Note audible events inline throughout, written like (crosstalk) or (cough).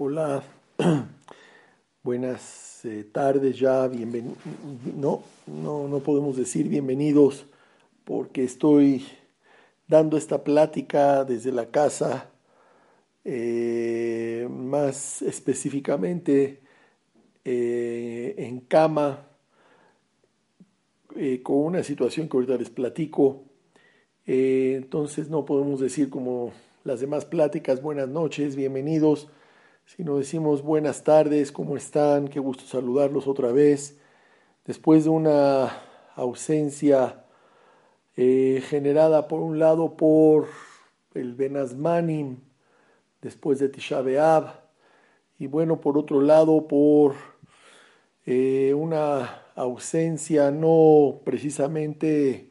Hola, (clears throat) buenas eh, tardes ya, bienvenidos. No, no, no podemos decir bienvenidos porque estoy dando esta plática desde la casa, eh, más específicamente eh, en cama, con una situación que ahorita les platico. entonces no podemos decir como las demás pláticas, buenas noches, bienvenidos si nos decimos buenas tardes, ¿cómo están? Qué gusto saludarlos otra vez. Después de una ausencia eh, generada por un lado por el Benazmanim, después de Tisha y bueno, por otro lado por eh, una ausencia no precisamente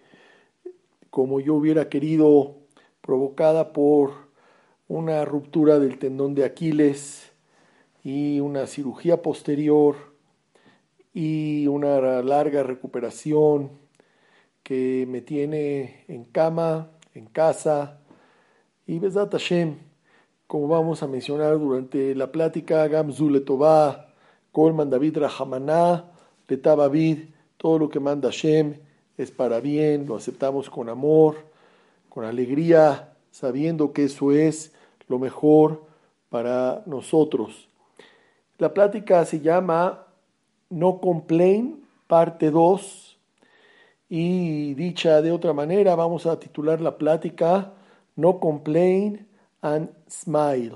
como yo hubiera querido, provocada por una ruptura del tendón de Aquiles y una cirugía posterior y una larga recuperación que me tiene en cama, en casa. Y Besat Hashem, como vamos a mencionar durante la plática, Gamzu Letová, Kolman David Rahamaná, Letabavid, todo lo que manda Hashem es para bien, lo aceptamos con amor, con alegría, sabiendo que eso es lo mejor para nosotros. La plática se llama No Complain, parte 2, y dicha de otra manera, vamos a titular la plática No Complain and Smile.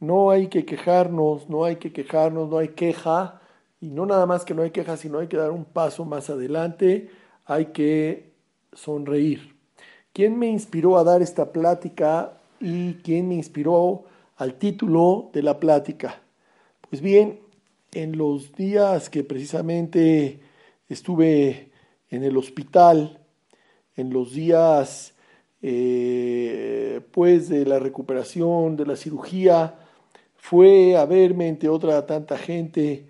No hay que quejarnos, no hay que quejarnos, no hay queja, y no nada más que no hay queja, sino hay que dar un paso más adelante, hay que sonreír. ¿Quién me inspiró a dar esta plática y quién me inspiró al título de la plática. Pues bien, en los días que precisamente estuve en el hospital, en los días eh, pues de la recuperación, de la cirugía, fue a verme, entre otra tanta gente,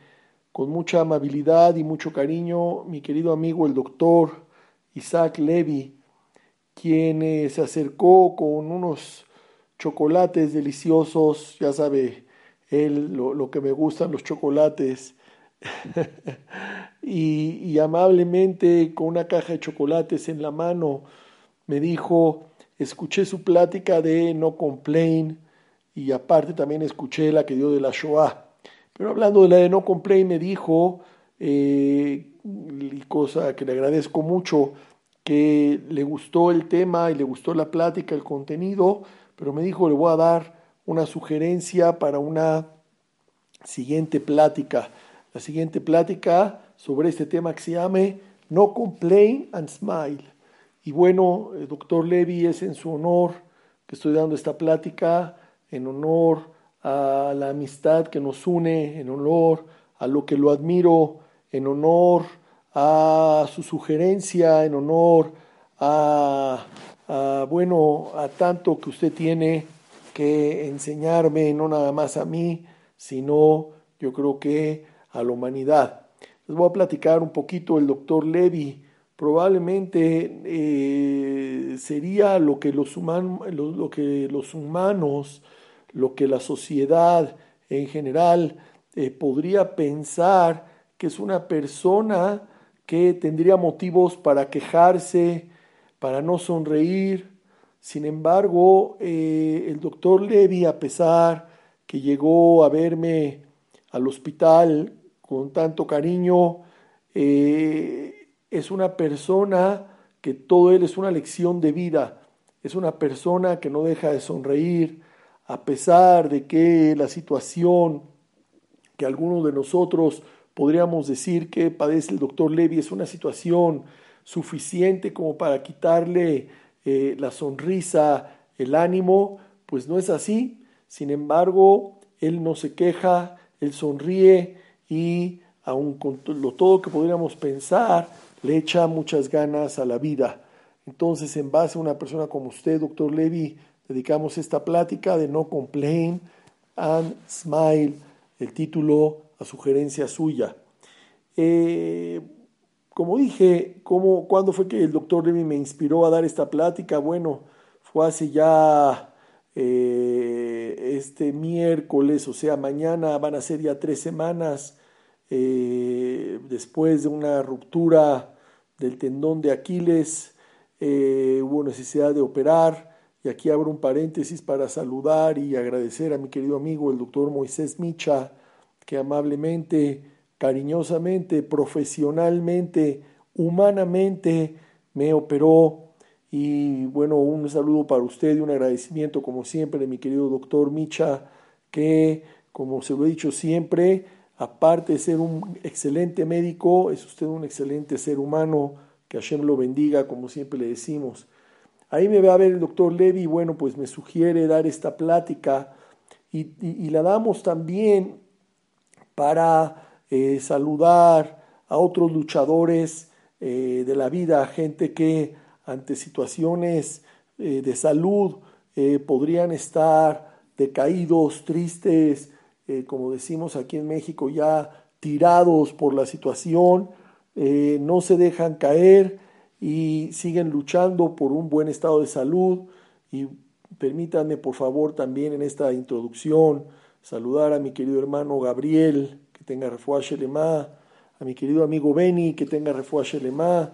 con mucha amabilidad y mucho cariño, mi querido amigo el doctor Isaac Levy, quien eh, se acercó con unos chocolates deliciosos, ya sabe él lo, que me gustan los chocolates. (laughs) y, amablemente con una caja de chocolates en la mano me dijo, escuché su plática de No Complain y aparte también escuché la que dio de la Shoah. Pero hablando de la de No Complain me dijo, eh, y cosa que le agradezco mucho, que le gustó el tema y le gustó la plática, el contenido, pero me dijo, le voy a dar una sugerencia para una siguiente plática. La siguiente plática sobre este tema que se llame No Complain and Smile. Y bueno, el doctor Levy es en su honor que estoy dando esta plática, en honor a la amistad que nos une, en honor a lo que lo admiro, en honor a su sugerencia, en honor a bueno, a tanto que usted tiene que enseñarme, no nada más a mí, sino yo creo que a la humanidad. Les voy a platicar un poquito el doctor Levy. Probablemente eh, sería lo que, los lo, que los humanos, lo que la sociedad en general eh, podría pensar que es una persona que tendría motivos para quejarse, para no sonreír. Sin embargo, eh, el doctor Levy, a pesar que llegó a verme al hospital con tanto cariño, eh, es una persona que todo él es una lección de vida, es una persona que no deja de sonreír, a pesar de que la situación que algunos de nosotros podríamos decir que padece el doctor Levy es una situación suficiente como para quitarle eh, la sonrisa, el ánimo, pues no es así. Sin embargo, él no se queja, él sonríe y aun con lo todo que podríamos pensar, le echa muchas ganas a la vida. Entonces, en base a una persona como usted, doctor Levy, dedicamos esta plática de No Complain and Smile, el título a sugerencia suya. Eh, como dije, ¿cómo, ¿cuándo fue que el doctor Levy me inspiró a dar esta plática? Bueno, fue hace ya eh, este miércoles, o sea, mañana van a ser ya tres semanas eh, después de una ruptura del tendón de Aquiles, eh, hubo necesidad de operar. Y aquí abro un paréntesis para saludar y agradecer a mi querido amigo el doctor Moisés Micha, que amablemente, cariñosamente, profesionalmente, humanamente me operó. Y bueno, un saludo para usted y un agradecimiento como siempre de mi querido doctor Micha, que como se lo he dicho siempre, aparte de ser un excelente médico, es usted un excelente ser humano, que Hashem lo bendiga, como siempre le decimos. Ahí me va a ver el doctor Levy, bueno, pues me sugiere dar esta plática. Y, la damos también para eh, saludar a otros luchadores eh, de la vida, gente que ante situaciones eh, de salud podrían estar decaídos, tristes, como decimos aquí en México, ya tirados por la situación, no se dejan caer y siguen luchando por un buen estado de salud. Y permítanme, por favor, también en esta introducción saludar a mi querido hermano Gabriel, que tenga refuaje lema, a mi querido amigo Beni, que tenga refuaje lema,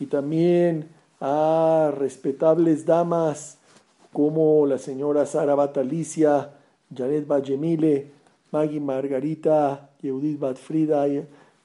y también a respetables damas como la señora Sara Batalicia, Janet Bajemile, Maggie Margarita, Yehudit Bat Frida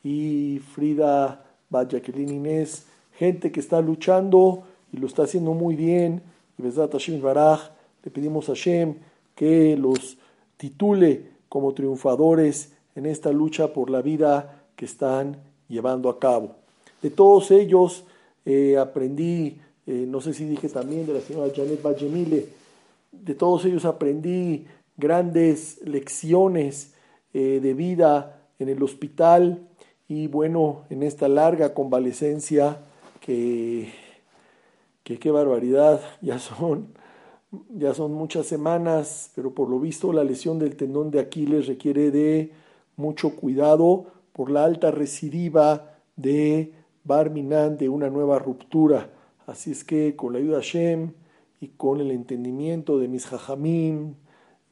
y Frida Bat Jacqueline Inés, gente que está luchando y lo está haciendo muy bien. Y Hashem Baraj, le pedimos a Hashem que los titule como triunfadores en esta lucha por la vida que están llevando a cabo. De todos ellos, eh, aprendí, eh, no sé si dije también de la señora Janet Vallemile, de todos ellos aprendí grandes lecciones eh, de vida en el hospital y bueno, en esta larga convalecencia que, que qué barbaridad, (laughs) ya son, ya son muchas semanas, pero por lo visto la lesión del tendón de Aquiles requiere de mucho cuidado por la alta recidiva de Barminan de una nueva ruptura. Así es que con la ayuda de Hashem y con el entendimiento de mis jajamim,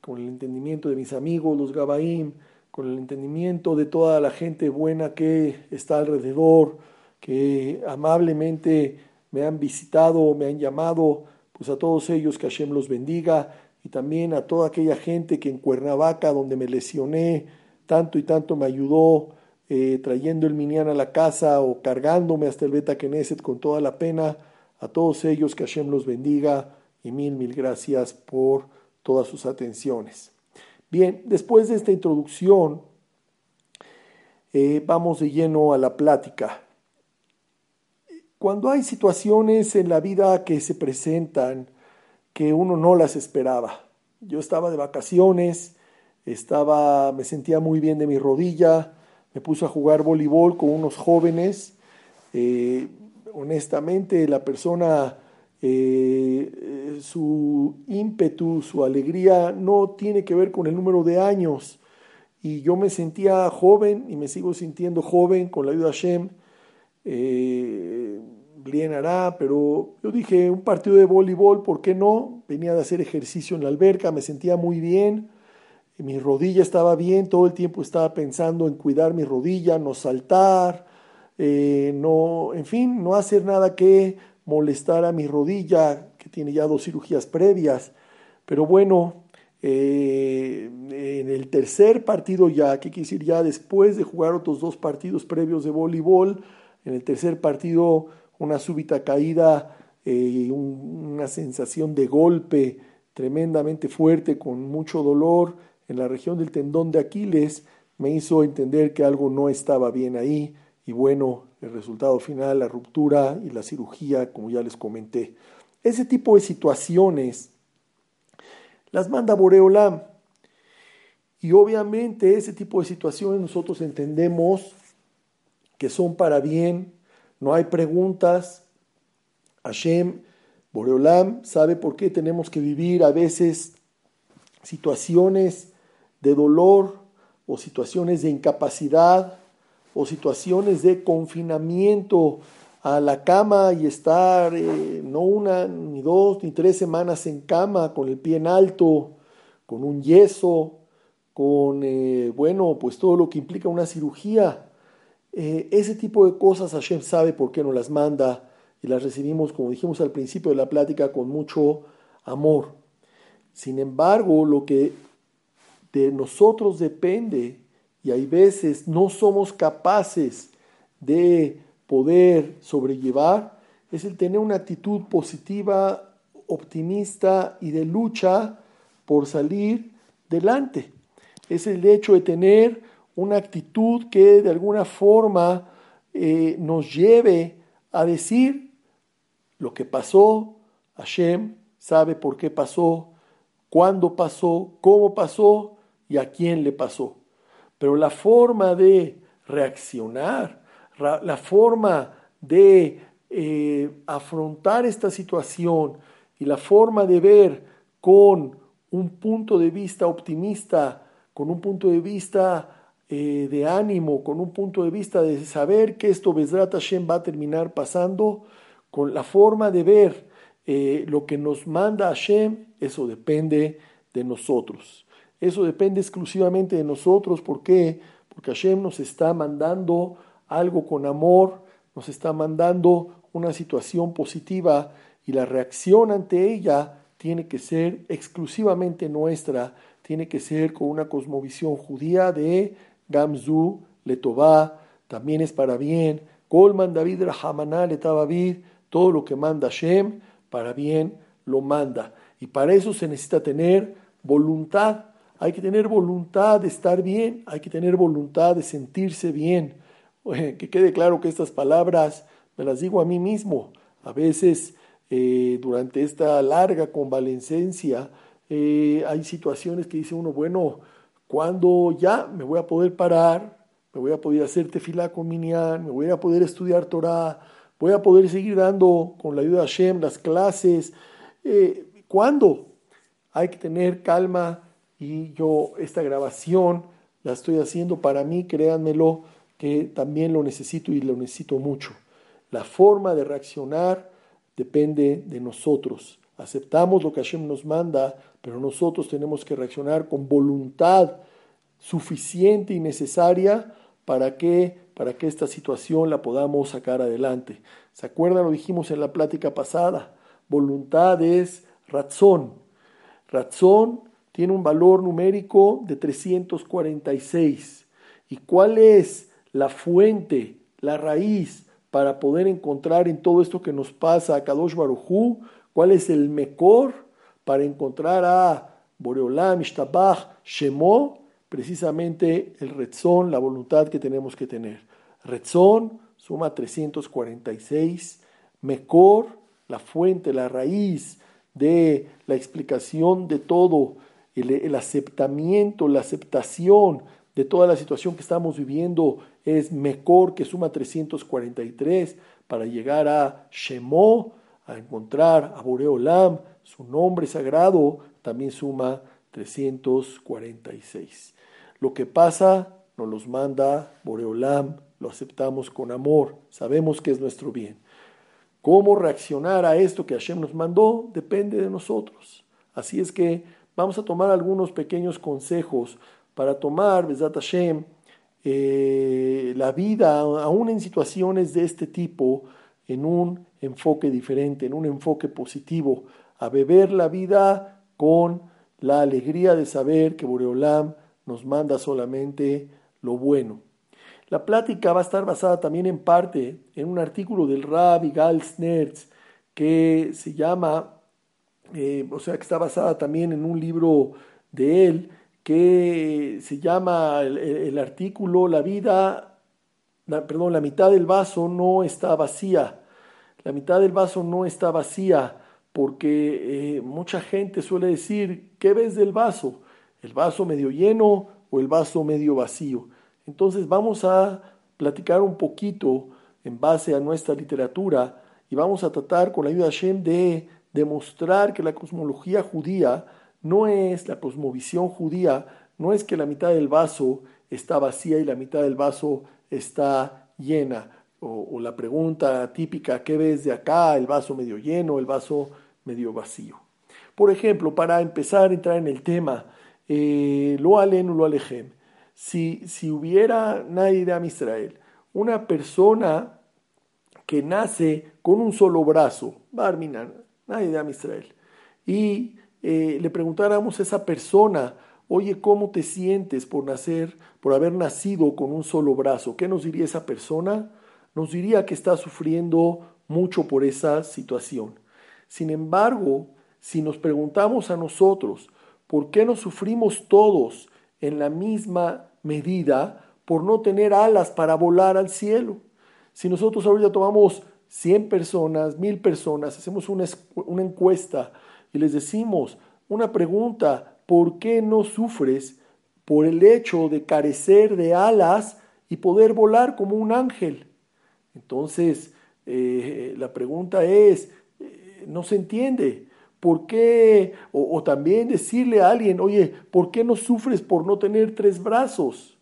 con el entendimiento de mis amigos, los Gabaim, con el entendimiento de toda la gente buena que está alrededor, que amablemente me han visitado, me han llamado, pues a todos ellos que Hashem los bendiga y también a toda aquella gente que en Cuernavaca, donde me lesioné, tanto y tanto me ayudó eh, trayendo el Minyan a la casa o cargándome hasta el Beta Knesset con toda la pena. A todos ellos que Hashem los bendiga y mil, mil gracias por todas sus atenciones. Bien, después de esta introducción, eh, vamos de lleno a la plática. Cuando hay situaciones en la vida que se presentan que uno no las esperaba. Yo estaba de vacaciones, estaba, me sentía muy bien de mi rodilla, me puse a jugar voleibol con unos jóvenes. Eh, honestamente, la persona, eh, su ímpetu, su alegría no tiene que ver con el número de años. Y yo me sentía joven y me sigo sintiendo joven con la ayuda de Hashem. Eh, bien hará, pero yo dije, un partido de voleibol, ¿por qué no? Venía de hacer ejercicio en la alberca, me sentía muy bien mi rodilla estaba bien, todo el tiempo estaba pensando en cuidar mi rodilla, no saltar, eh, no, en fin, no hacer nada que molestar a mi rodilla, que tiene ya dos cirugías previas. Pero bueno, eh, en el tercer partido ya, ¿qué quiere? Ya después de jugar otros dos partidos previos de voleibol, en el tercer partido una súbita caída, eh, una sensación de golpe tremendamente fuerte, con mucho dolor, en la región del tendón de Aquiles me hizo entender que algo no estaba bien ahí y bueno, el resultado final, la ruptura y la cirugía, como ya les comenté. Ese tipo de situaciones las manda Boreolam. Y obviamente ese tipo de situaciones nosotros entendemos que son para bien, no hay preguntas. Hashem, Boreolam, sabe por qué tenemos que vivir a veces situaciones de dolor o situaciones de incapacidad o situaciones de confinamiento a la cama y estar eh, no una, ni dos, ni tres semanas en cama con el pie en alto, con un yeso, con, eh, bueno, pues todo lo que implica una cirugía. Eh, ese tipo de cosas Hashem sabe por qué nos las manda y las recibimos, como dijimos al principio de la plática, con mucho amor. Sin embargo, lo que de nosotros depende, y hay veces no somos capaces de poder sobrellevar, es el tener una actitud positiva, optimista y de lucha por salir delante. Es el hecho de tener una actitud que de alguna forma eh, nos lleve a decir lo que pasó, Hashem sabe por qué pasó, cuándo pasó, cómo pasó y a quién le pasó. Pero la forma de reaccionar, la forma de eh, afrontar esta situación y la forma de ver con un punto de vista optimista, con un punto de vista eh, de ánimo, con un punto de vista de saber que esto Bezrat Hashem va a terminar pasando, con la forma de ver eh, lo que nos manda Hashem, eso depende de nosotros. Eso depende exclusivamente de nosotros. ¿Por qué? Porque Hashem nos está mandando algo con amor, nos está mandando una situación positiva y la reacción ante ella tiene que ser exclusivamente nuestra, tiene que ser con una cosmovisión judía de Gamzu, Letová, también es para bien, Colman David Rahamaná David, todo lo que manda Shem, para bien lo manda. Y para eso se necesita tener voluntad, hay que tener voluntad de estar bien, hay que tener voluntad de sentirse bien. Que quede claro que estas palabras me las digo a mí mismo. A veces eh, durante esta larga convalecencia, eh, hay situaciones que dice uno, bueno, cuando ya me voy a poder parar, me voy a poder hacer tefilá con me voy a poder estudiar Torah, voy a poder seguir dando con la ayuda de Hashem las clases. Eh, ¿Cuándo? Hay que tener calma y yo esta grabación la estoy haciendo para mí, créanmelo, que también lo necesito y lo necesito mucho. La forma de reaccionar depende de nosotros. Aceptamos lo que Hashem nos manda, pero nosotros tenemos que reaccionar con voluntad suficiente y necesaria para que, para que esta situación la podamos sacar adelante. ¿Se acuerdan? Lo dijimos en la plática pasada. Voluntad es razón. Razón tiene un valor numérico de 346. ¿Y cuál es la fuente, la raíz para poder encontrar en todo esto que nos pasa a Kadosh Barujú, cuál es el mejor para encontrar a Boreolam, Ishtabach, Shemo, precisamente el Retzón, la voluntad que tenemos que tener. Retzón suma 346, Mekor, la fuente, la raíz de la explicación de todo, el, aceptamiento, la aceptación de toda la situación que estamos viviendo es mejor que suma 343 para llegar a Shemó, a encontrar a Boreolam, su nombre sagrado, también suma 346. Lo que pasa nos los manda Boreolam, lo aceptamos con amor, sabemos que es nuestro bien. Cómo reaccionar a esto que Hashem nos mandó depende de nosotros. Así es que vamos a tomar algunos pequeños consejos para tomar, Besat Hashem, eh, la vida, aún en situaciones de este tipo, en un enfoque diferente, en un enfoque positivo, a beber la vida con la alegría de saber que Boreolam nos manda solamente lo bueno. La plática va a estar basada también en parte en un artículo del Rabbi Gal Snertz que se llama, eh, o sea, que está basada también en un libro de él que se llama el, artículo La vida, perdón, la mitad del vaso no está vacía. La mitad del vaso no está vacía porque eh, mucha gente suele decir, ¿qué ves del vaso? ¿El vaso medio lleno o el vaso medio vacío? Entonces vamos a platicar un poquito en base a nuestra literatura y vamos a tratar con la ayuda de Hashem de demostrar que la cosmología judía no es la cosmovisión judía, no es que la mitad del vaso está vacía y la mitad del vaso está llena. o, la pregunta típica, ¿qué ves de acá? ¿El vaso medio lleno, el vaso medio vacío? Por ejemplo, para empezar a entrar en el tema, eh, lo alen o lo alejem. Si, si hubiera nadie de Israel, una persona que nace con un solo brazo, Barminan, nadie de Israel, y eh, le preguntáramos a esa persona, oye, ¿cómo te sientes por nacer, por haber nacido con un solo brazo? ¿Qué nos diría esa persona? nos diría que está sufriendo mucho por esa situación. Sin embargo, si nos preguntamos a nosotros, ¿por qué no sufrimos todos en la misma medida por no tener alas para volar al cielo? Si nosotros ahorita tomamos 100 personas, 1000 personas, hacemos una, una encuesta y les decimos una pregunta, ¿por qué no sufres por el hecho de carecer de alas y poder volar como un ángel? Entonces, eh, la pregunta es, eh, no se entiende. ¿Por qué? O, también decirle a alguien, oye, ¿por qué no sufres por no tener tres brazos?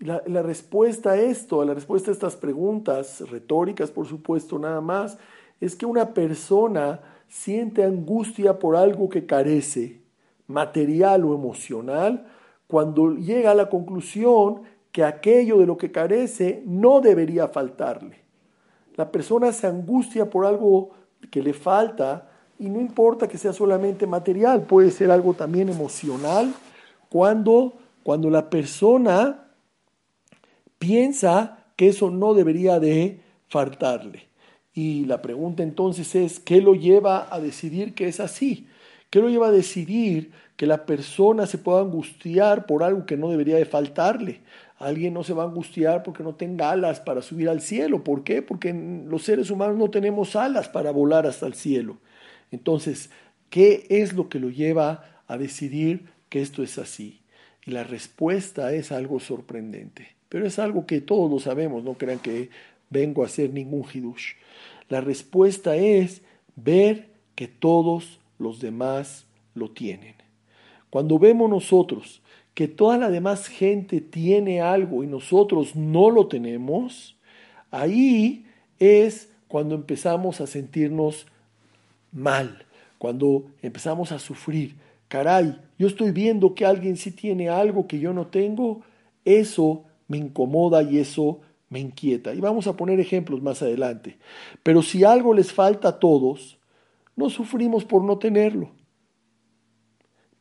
La, respuesta a esto, la respuesta a estas preguntas, retóricas por supuesto, nada más, es que una persona siente angustia por algo que carece, material o emocional, cuando llega a la conclusión que aquello de lo que carece no debería faltarle. La persona se angustia por algo que le falta y no importa que sea solamente material, puede ser algo también emocional, cuando, cuando la persona piensa que eso no debería de faltarle. Y la pregunta entonces es, ¿qué lo lleva a decidir que es así? ¿Qué lo lleva a decidir que la persona se pueda angustiar por algo que no debería de faltarle? Alguien no se va a angustiar porque no tenga alas para subir al cielo. ¿Por qué? Porque los seres humanos no tenemos alas para volar hasta el cielo. Entonces, ¿qué es lo que lo lleva a decidir que esto es así? Y la respuesta es algo sorprendente. Pero es algo que todos lo sabemos, no crean que vengo a hacer ningún hidush. La respuesta es ver que todos los demás lo tienen. Cuando vemos nosotros que toda la demás gente tiene algo y nosotros no lo tenemos, ahí es cuando empezamos a sentirnos mal, cuando empezamos a sufrir. Caray, yo estoy viendo que alguien sí tiene algo que yo no tengo, eso me incomoda y eso me inquieta. Y vamos a poner ejemplos más adelante. Pero si algo les falta a todos, no sufrimos por no tenerlo.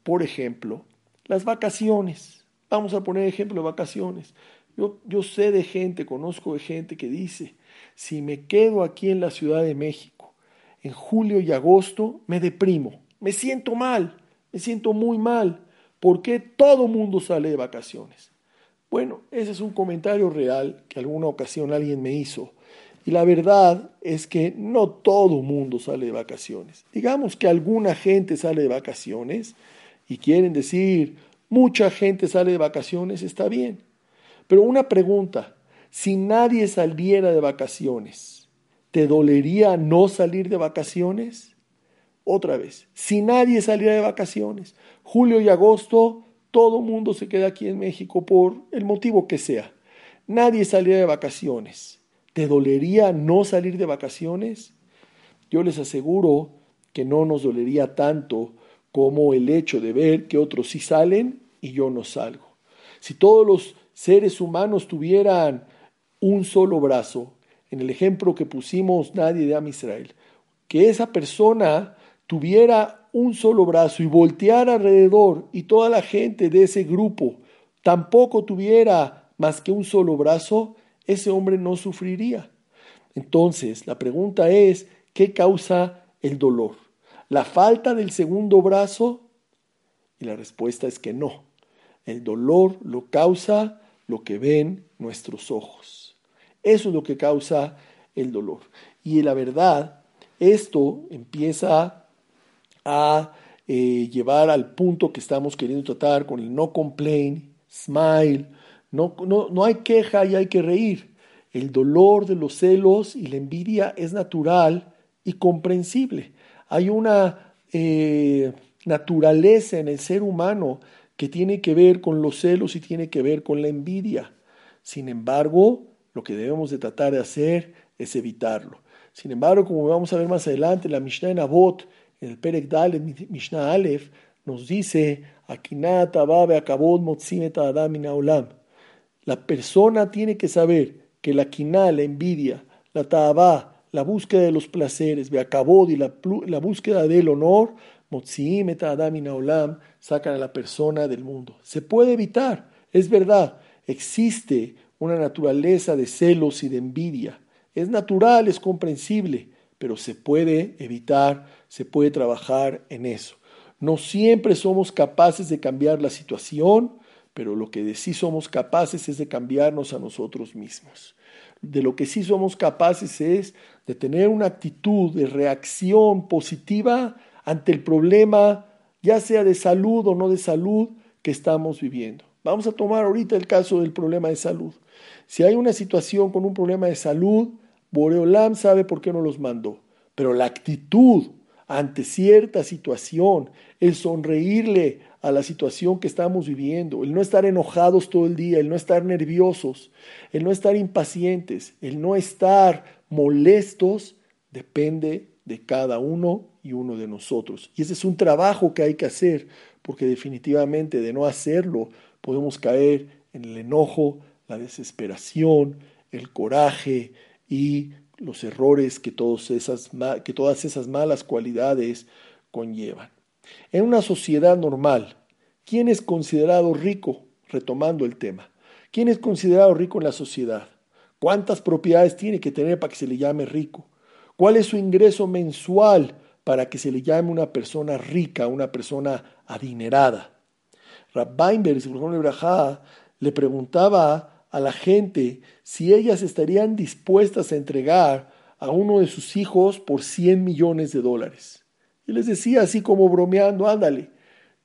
Por ejemplo, las vacaciones. Vamos a poner ejemplo de vacaciones. Yo, yo sé de gente, conozco de gente que dice, si me quedo aquí en la Ciudad de México en julio y agosto, me deprimo, me siento mal, me siento muy mal, porque todo mundo sale de vacaciones. Bueno, ese es un comentario real que alguna ocasión alguien me hizo y la verdad es que no todo mundo sale de vacaciones. Digamos que alguna gente sale de vacaciones y quieren decir, mucha gente sale de vacaciones, está bien. Pero una pregunta, si nadie saliera de vacaciones, ¿te dolería no salir de vacaciones? Otra vez, si nadie saliera de vacaciones, julio y agosto, todo mundo se queda aquí en México por el motivo que sea. Nadie saliera de vacaciones ¿Te dolería no salir de vacaciones? Yo les aseguro que no nos dolería tanto como el hecho de ver que otros sí salen y yo no salgo. Si todos los seres humanos tuvieran un solo brazo, en el ejemplo que pusimos nadie de Am Israel, que esa persona tuviera un solo brazo y volteara alrededor y toda la gente de ese grupo tampoco tuviera más que un solo brazo, ese hombre no sufriría. Entonces, la pregunta es, ¿qué causa el dolor? ¿La falta del segundo brazo? Y la respuesta es que no. El dolor lo causa lo que ven nuestros ojos. Eso es lo que causa el dolor. Y la verdad, esto empieza a eh, llevar al punto que estamos queriendo tratar con el no complain, smile, no, no, hay queja y hay que reír. El dolor de los celos y la envidia es natural y comprensible. Hay una eh, naturaleza en el ser humano que tiene que ver con los celos y tiene que ver con la envidia. Sin embargo, lo que debemos de tratar de hacer es evitarlo. Sin embargo, como vamos a ver más adelante, la Mishnah en Abot, en el Perek Dalet, Mishnah Aleph, nos dice, la persona tiene que saber que la quina, la envidia, la ta'abá, la búsqueda de los placeres, veakabod y la, la búsqueda del honor, olam, sacan a la persona del mundo. Se puede evitar, es verdad, existe una naturaleza de celos y de envidia. Es natural, es comprensible, pero se puede evitar, se puede trabajar en eso. No siempre somos capaces de cambiar la situación, pero lo que sí somos capaces es de cambiarnos a nosotros mismos. De lo que sí somos capaces es de tener una actitud de reacción positiva ante el problema, ya sea de salud o no de salud, que estamos viviendo. Vamos a tomar ahorita el caso del problema de salud. Si hay una situación con un problema de salud, Boreolam sabe por qué no los mandó. Pero la actitud ante cierta situación, el sonreírle a la situación que estamos viviendo, el no estar enojados todo el día, el no estar nerviosos, el no estar impacientes, el no estar molestos, depende de cada uno y uno de nosotros. Y ese es un trabajo que hay que hacer, porque definitivamente de no hacerlo podemos caer en el enojo, la desesperación, el coraje y los errores que, esas, que todas esas malas cualidades conllevan. En una sociedad normal, ¿quién es considerado rico? Retomando el tema. ¿Quién es considerado rico en la sociedad? ¿Cuántas propiedades tiene que tener para que se le llame rico? ¿Cuál es su ingreso mensual para que se le llame una persona rica, una persona adinerada? Rab Weinberg, le preguntaba a la gente si ellas estarían dispuestas a entregar a uno de sus hijos por 100 millones de dólares. Y les decía así como bromeando, ándale,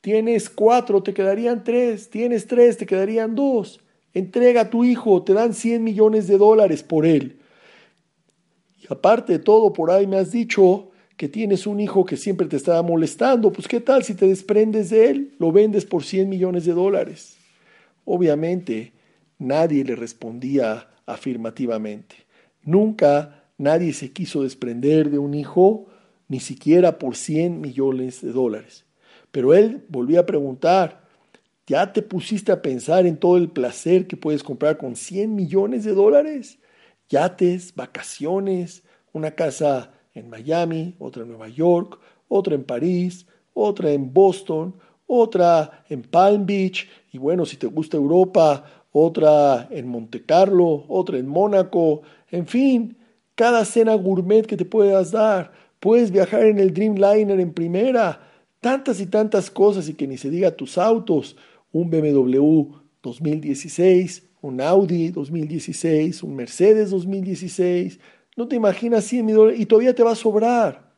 tienes cuatro, te quedarían tres, tienes tres, te quedarían dos. Entrega a tu hijo, te dan 100 millones de dólares por él. Y aparte de todo, por ahí me has dicho que tienes un hijo que siempre te estaba molestando, pues qué tal si te desprendes de él, lo vendes por 100 millones de dólares. Obviamente, nadie le respondía afirmativamente. Nunca nadie se quiso desprender de un hijo, ni siquiera por 100 millones de dólares. Pero él volvía a preguntar, ¿ya te pusiste a pensar en todo el placer que puedes comprar con 100 millones de dólares? Yates, vacaciones, una casa en Miami, otra en Nueva York, otra en París, otra en Boston, otra en Palm Beach, y bueno, si te gusta Europa, otra en Monte Carlo, otra en Mónaco, en fin, cada cena gourmet que te puedas dar, puedes viajar en el Dreamliner en primera, tantas y tantas cosas y que ni se diga tus autos, un BMW 2016, un Audi 2016, un Mercedes 2016, no te imaginas 100 mil dólares y todavía te va a sobrar.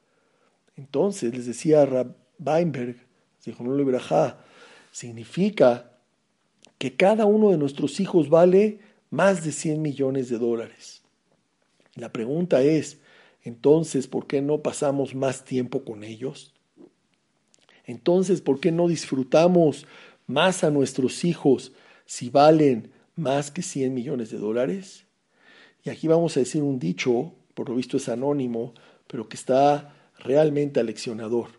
Entonces les decía Rab Weinberg, dijo no significa que cada uno de nuestros hijos vale más de 100 millones de dólares. La pregunta es, entonces, ¿por qué no pasamos más tiempo con ellos? Entonces, ¿por qué no disfrutamos más a nuestros hijos si valen más que 100 millones de dólares? Y aquí vamos a decir un dicho, por lo visto es anónimo, pero que está realmente aleccionador.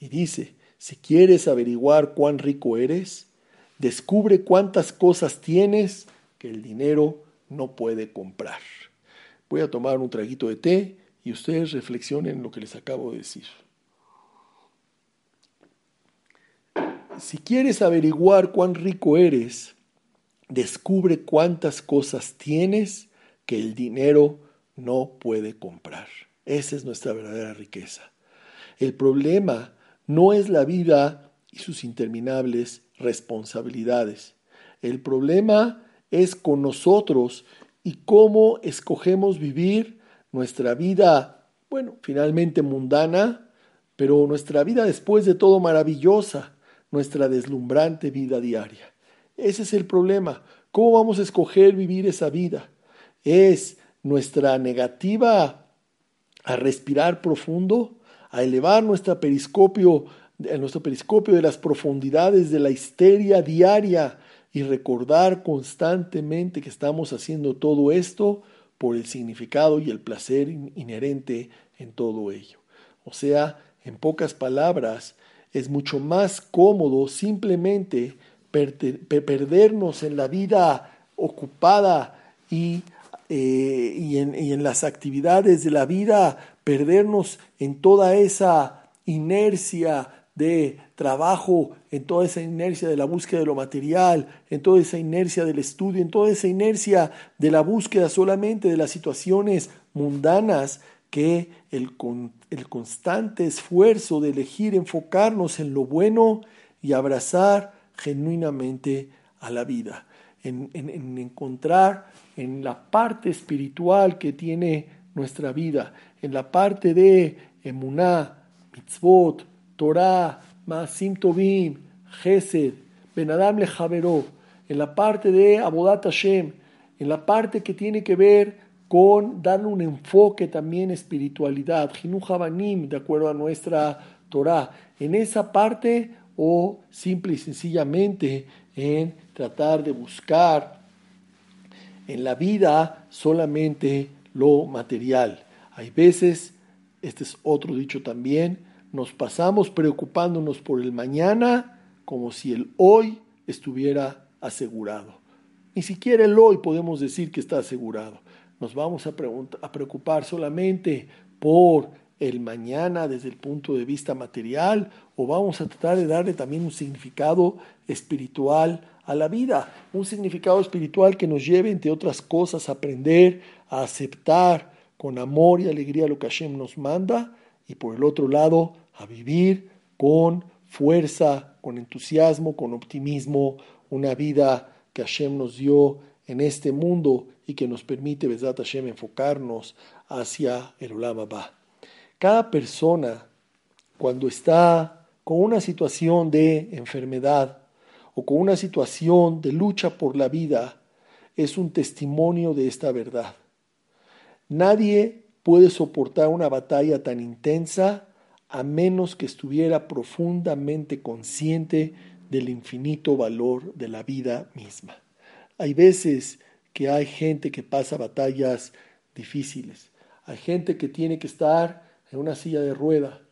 Y dice, si quieres averiguar cuán rico eres, descubre cuántas cosas tienes que el dinero no puede comprar. Voy a tomar un traguito de té y ustedes reflexionen lo que les acabo de decir. Si quieres averiguar cuán rico eres, descubre cuántas cosas tienes que el dinero no puede comprar. Esa es nuestra verdadera riqueza. El problema no es la vida y sus interminables responsabilidades. El problema es con nosotros y cómo escogemos vivir nuestra vida, bueno, finalmente mundana, pero nuestra vida después de todo maravillosa, nuestra deslumbrante vida diaria. Ese es el problema. ¿Cómo vamos a escoger vivir esa vida? Es nuestra negativa a respirar profundo, a elevar nuestro periscopio, nuestro periscopio de las profundidades de la histeria diaria y recordar constantemente que estamos haciendo todo esto por el significado y el placer inherente en todo ello. O sea, en pocas palabras, es mucho más cómodo simplemente perdernos en la vida ocupada y, eh, en, y en las actividades de la vida, perdernos en toda esa inercia de trabajo, en toda esa inercia de la búsqueda de lo material, en toda esa inercia del estudio, en toda esa inercia de la búsqueda solamente de las situaciones mundanas, que el, el constante esfuerzo de elegir enfocarnos en lo bueno y abrazar genuinamente a la vida, en, en, encontrar en la parte espiritual que tiene nuestra vida, en la parte de emuná, mitzvot, Torah, Maasim Tovim, Gesed, Benadam Lejaveró, en la parte de Abodat Hashem, en la parte que tiene que ver con darle un enfoque también espiritualidad, Jinujabanim, de acuerdo a nuestra Torah, en esa parte o simple y sencillamente en tratar de buscar en la vida solamente lo material. Hay veces, este es otro dicho también, nos pasamos preocupándonos por el mañana como si el hoy estuviera asegurado. Ni siquiera el hoy podemos decir que está asegurado. Nos vamos a, a preocupar solamente por el mañana desde el punto de vista material o vamos a tratar de darle también un significado espiritual a la vida, un significado espiritual que nos lleve, entre otras cosas, a aprender a aceptar con amor y alegría lo que Hashem nos manda y por el otro lado a vivir con fuerza, con entusiasmo, con optimismo, una vida que Hashem nos dio en este mundo y que nos permite, Besat Hashem, enfocarnos hacia el Olam Abba. Cada persona, cuando está con una situación de enfermedad o con una situación de lucha por la vida, es un testimonio de esta verdad. Nadie puede soportar una batalla tan intensa a menos que estuviera profundamente consciente del infinito valor de la vida misma. Hay veces que hay gente que pasa batallas difíciles, hay gente que tiene que estar en una silla de rueda,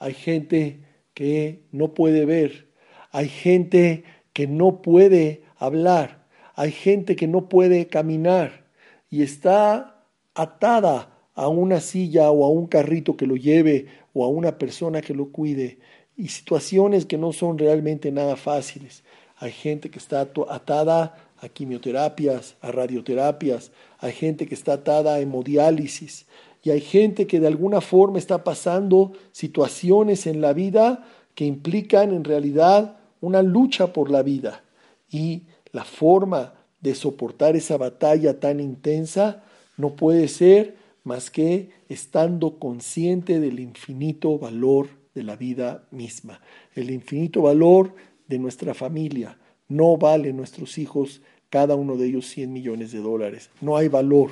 hay gente que no puede ver, hay gente que no puede hablar, hay gente que no puede caminar. Y está atada a una silla o a un carrito que lo lleve o a una persona que lo cuide. Y situaciones que no son realmente nada fáciles. Hay gente que está atada a quimioterapias, a radioterapias, hay gente que está atada a hemodiálisis. Y hay gente que de alguna forma está pasando situaciones en la vida que implican en realidad una lucha por la vida. Y la forma de soportar esa batalla tan intensa no puede ser más que estando consciente del infinito valor de la vida misma, el infinito valor de nuestra familia. No vale nuestros hijos, cada uno de ellos 100 millones de dólares. No hay valor,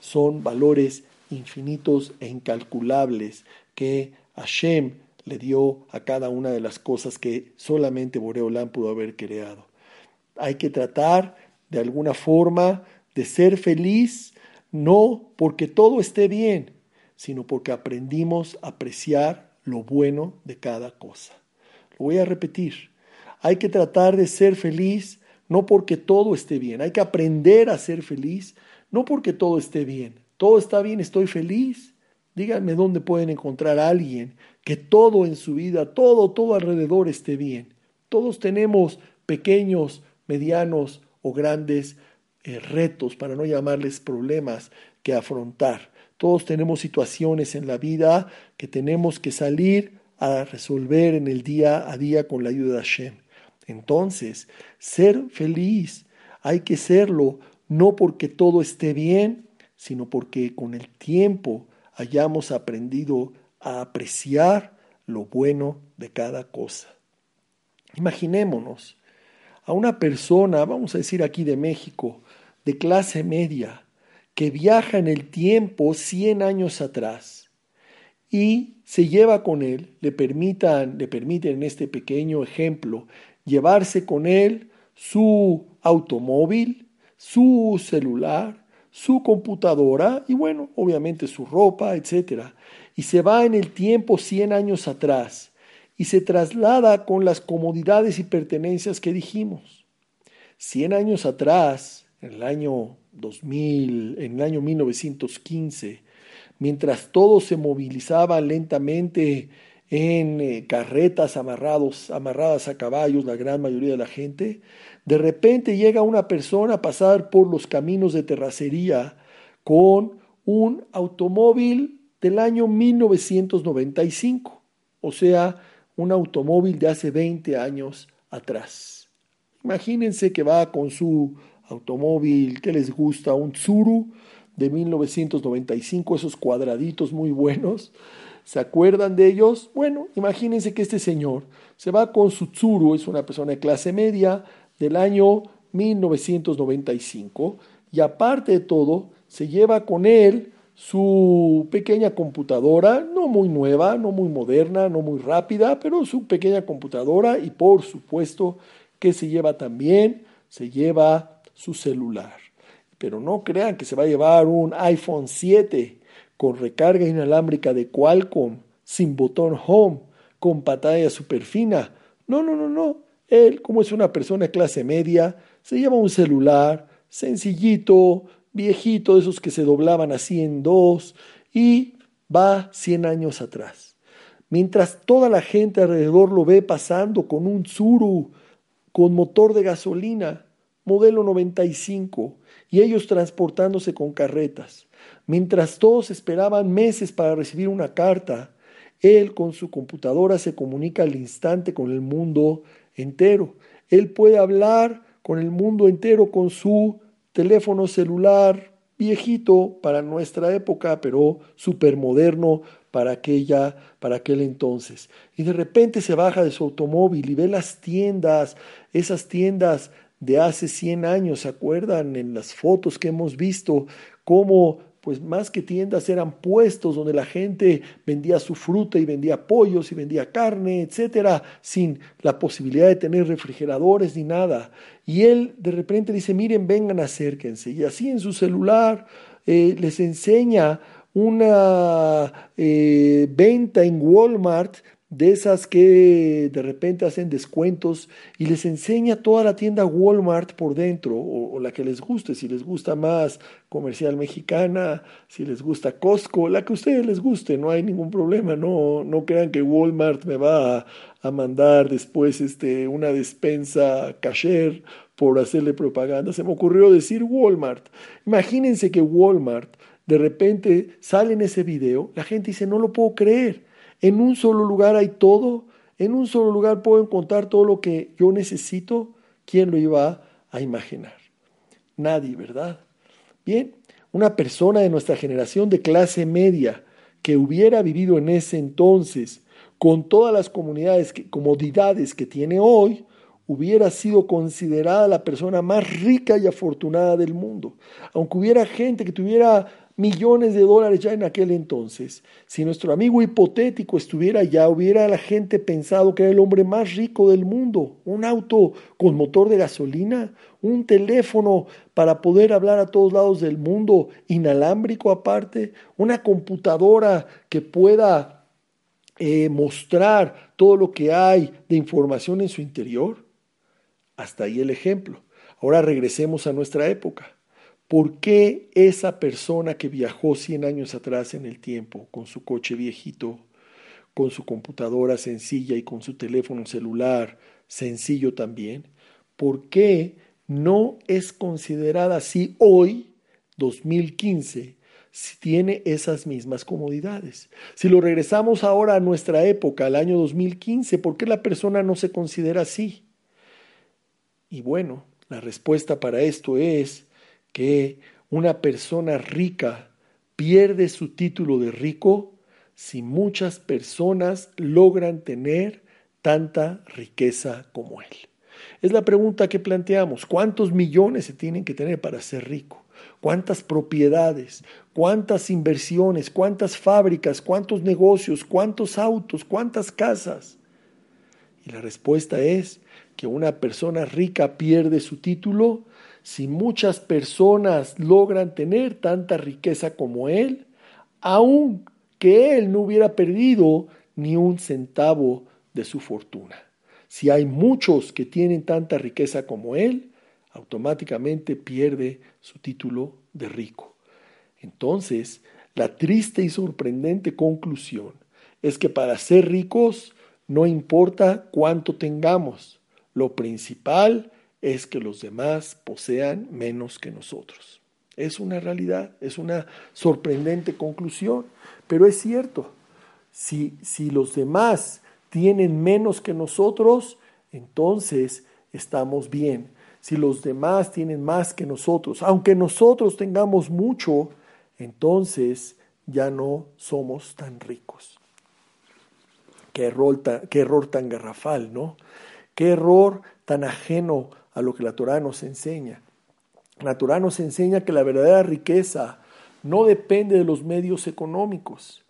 son valores infinitos e incalculables que Hashem le dio a cada una de las cosas que solamente Boreolán pudo haber creado. Hay que tratar de alguna forma de ser feliz no porque todo esté bien, sino porque aprendimos a apreciar lo bueno de cada cosa. Lo voy a repetir. Hay que tratar de ser feliz no porque todo esté bien. Hay que aprender a ser feliz no porque todo esté bien. Todo está bien, estoy feliz. Díganme dónde pueden encontrar a alguien que todo en su vida, todo, todo alrededor esté bien. Todos tenemos pequeños, medianos o grandes eh, retos, para no llamarles problemas, que afrontar. Todos tenemos situaciones en la vida que tenemos que salir a resolver en el día a día con la ayuda de Hashem. Entonces, ser feliz hay que serlo no porque todo esté bien, sino porque con el tiempo hayamos aprendido a apreciar lo bueno de cada cosa. Imaginémonos a una persona, vamos a decir aquí de México, de clase media que viaja en el tiempo 100 años atrás y se lleva con él, le permitan, le permiten en este pequeño ejemplo llevarse con él su automóvil, su celular, su computadora y bueno, obviamente su ropa, etc. Y se va en el tiempo 100 años atrás y se traslada con las comodidades y pertenencias que dijimos. 100 años atrás, en el año 2000, en el año 1915, mientras todo se movilizaba lentamente en eh, carretas amarrados, amarradas a caballos, la gran mayoría de la gente, de repente llega una persona a pasar por los caminos de terracería con un automóvil del año 1995, o sea, un automóvil de hace 20 años atrás. Imagínense que va con su automóvil que les gusta, un Tsuru de 1995, esos cuadraditos muy buenos. ¿Se acuerdan de ellos? Bueno, imagínense que este señor se va con su Tsuru, es una persona de clase media del año 1995 y aparte de todo se lleva con él su pequeña computadora, no muy nueva, no muy moderna, no muy rápida, pero su pequeña computadora y por supuesto que se lleva también, se lleva su celular. Pero no crean que se va a llevar un iPhone 7 con recarga inalámbrica de Qualcomm, sin botón home, con pantalla super fina. No, no, no, no. Él, como es una persona de clase media, se lleva un celular sencillito, viejito, de esos que se doblaban así en dos, y va 100 años atrás. Mientras toda la gente alrededor lo ve pasando con un Tsuru, con motor de gasolina, modelo 95, y ellos transportándose con carretas. Mientras todos esperaban meses para recibir una carta, él con su computadora se comunica al instante con el mundo entero. Él puede hablar con el mundo entero con su teléfono celular viejito para nuestra época, pero moderno para aquella, para aquel entonces. Y de repente se baja de su automóvil y ve las tiendas, esas tiendas de hace 100 años, ¿se acuerdan en las fotos que hemos visto cómo pues más que tiendas eran puestos donde la gente vendía su fruta y vendía pollos y vendía carne, etcétera, sin la posibilidad de tener refrigeradores ni nada. Y él de repente dice, miren, vengan, acérquense. Y así en su celular eh, les enseña una eh, venta en Walmart de esas que de repente hacen descuentos y les enseña toda la tienda Walmart por dentro o, la que les guste, si les gusta más comercial mexicana, si les gusta Costco, la que a ustedes les guste, no hay ningún problema, no, no crean que Walmart me va a, a mandar después este, una despensa cashier por hacerle propaganda, se me ocurrió decir Walmart. Imagínense que Walmart de repente sale en ese video, la gente dice, no lo puedo creer en un solo lugar hay todo. En un solo lugar puedo encontrar todo lo que yo necesito. ¿Quién lo iba a imaginar? Nadie, ¿verdad? Bien, una persona de nuestra generación de clase media que hubiera vivido en ese entonces con todas las comunidades, comodidades que tiene hoy, hubiera sido considerada la persona más rica y afortunada del mundo. Aunque hubiera gente que tuviera millones de dólares ya en aquel entonces. Si nuestro amigo hipotético estuviera allá, hubiera la gente pensado que era el hombre más rico del mundo, un auto con motor de gasolina, un teléfono para poder hablar a todos lados del mundo, inalámbrico aparte, una computadora que pueda eh, mostrar todo lo que hay de información en su interior. Hasta ahí el ejemplo. Ahora regresemos a nuestra época. ¿Por qué esa persona que viajó 100 años atrás en el tiempo, con su coche viejito, con su computadora sencilla y con su teléfono celular sencillo también, por qué no es considerada así hoy, 2015, si tiene esas mismas comodidades? Si lo regresamos ahora a nuestra época, al año 2015, ¿por qué la persona no se considera así? Y bueno, la respuesta para esto es que una persona rica pierde su título de rico si muchas personas logran tener tanta riqueza como él. Es la pregunta que planteamos. ¿Cuántos millones se tienen que tener para ser rico? ¿Cuántas propiedades? ¿Cuántas inversiones? ¿Cuántas fábricas? ¿Cuántos negocios? ¿Cuántos autos? ¿Cuántas casas? Y la respuesta es que una persona rica pierde su título, si muchas personas logran tener tanta riqueza como él, aun que él no hubiera perdido ni un centavo de su fortuna. Si hay muchos que tienen tanta riqueza como él, automáticamente pierde su título de rico. Entonces, la triste y sorprendente conclusión es que para ser ricos no importa cuánto tengamos, lo principal es que los demás posean menos que nosotros. Es una realidad, es una sorprendente conclusión, pero es cierto. Si, si los demás tienen menos que nosotros, entonces estamos bien. Si los demás tienen más que nosotros, aunque nosotros tengamos mucho, entonces ya no somos tan ricos. Qué error, qué error tan garrafal, ¿no? Qué error tan ajeno a lo que la Torah nos enseña. La Torah nos enseña que la verdadera riqueza no depende de los medios económicos.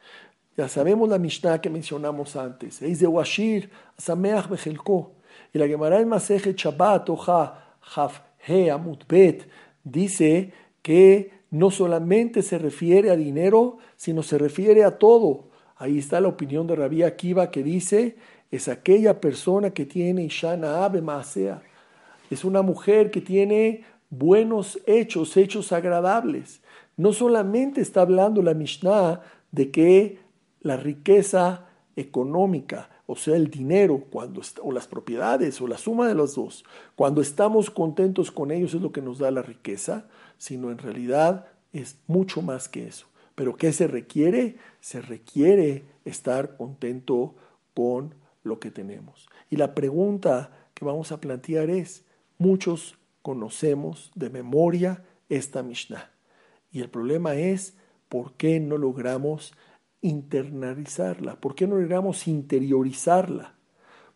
Ya sabemos la Mishnah que mencionamos antes. Eis de Washir, Sameach Bejelko. Y la Gemara en Maseje Shabbat, Oja, Haf, He, Amutbet, dice que no solamente se refiere a dinero, sino se refiere a todo. Ahí está la opinión de Rabí Akiva que dice, es aquella persona que tiene Ishana Abe Maasea. Es una mujer que tiene buenos hechos, hechos agradables. No solamente está hablando la Mishnah de que la riqueza económica, o sea, el dinero, cuando o las propiedades, o la suma de los dos, cuando estamos contentos con ellos es lo que nos da la riqueza, sino en realidad es mucho más que eso. Pero ¿qué se requiere? Se requiere estar contento con lo que tenemos. Y la pregunta que vamos a plantear es, muchos conocemos de memoria esta Mishnah. Y el problema es, ¿por qué no logramos internalizarla? ¿Por qué no logramos interiorizarla?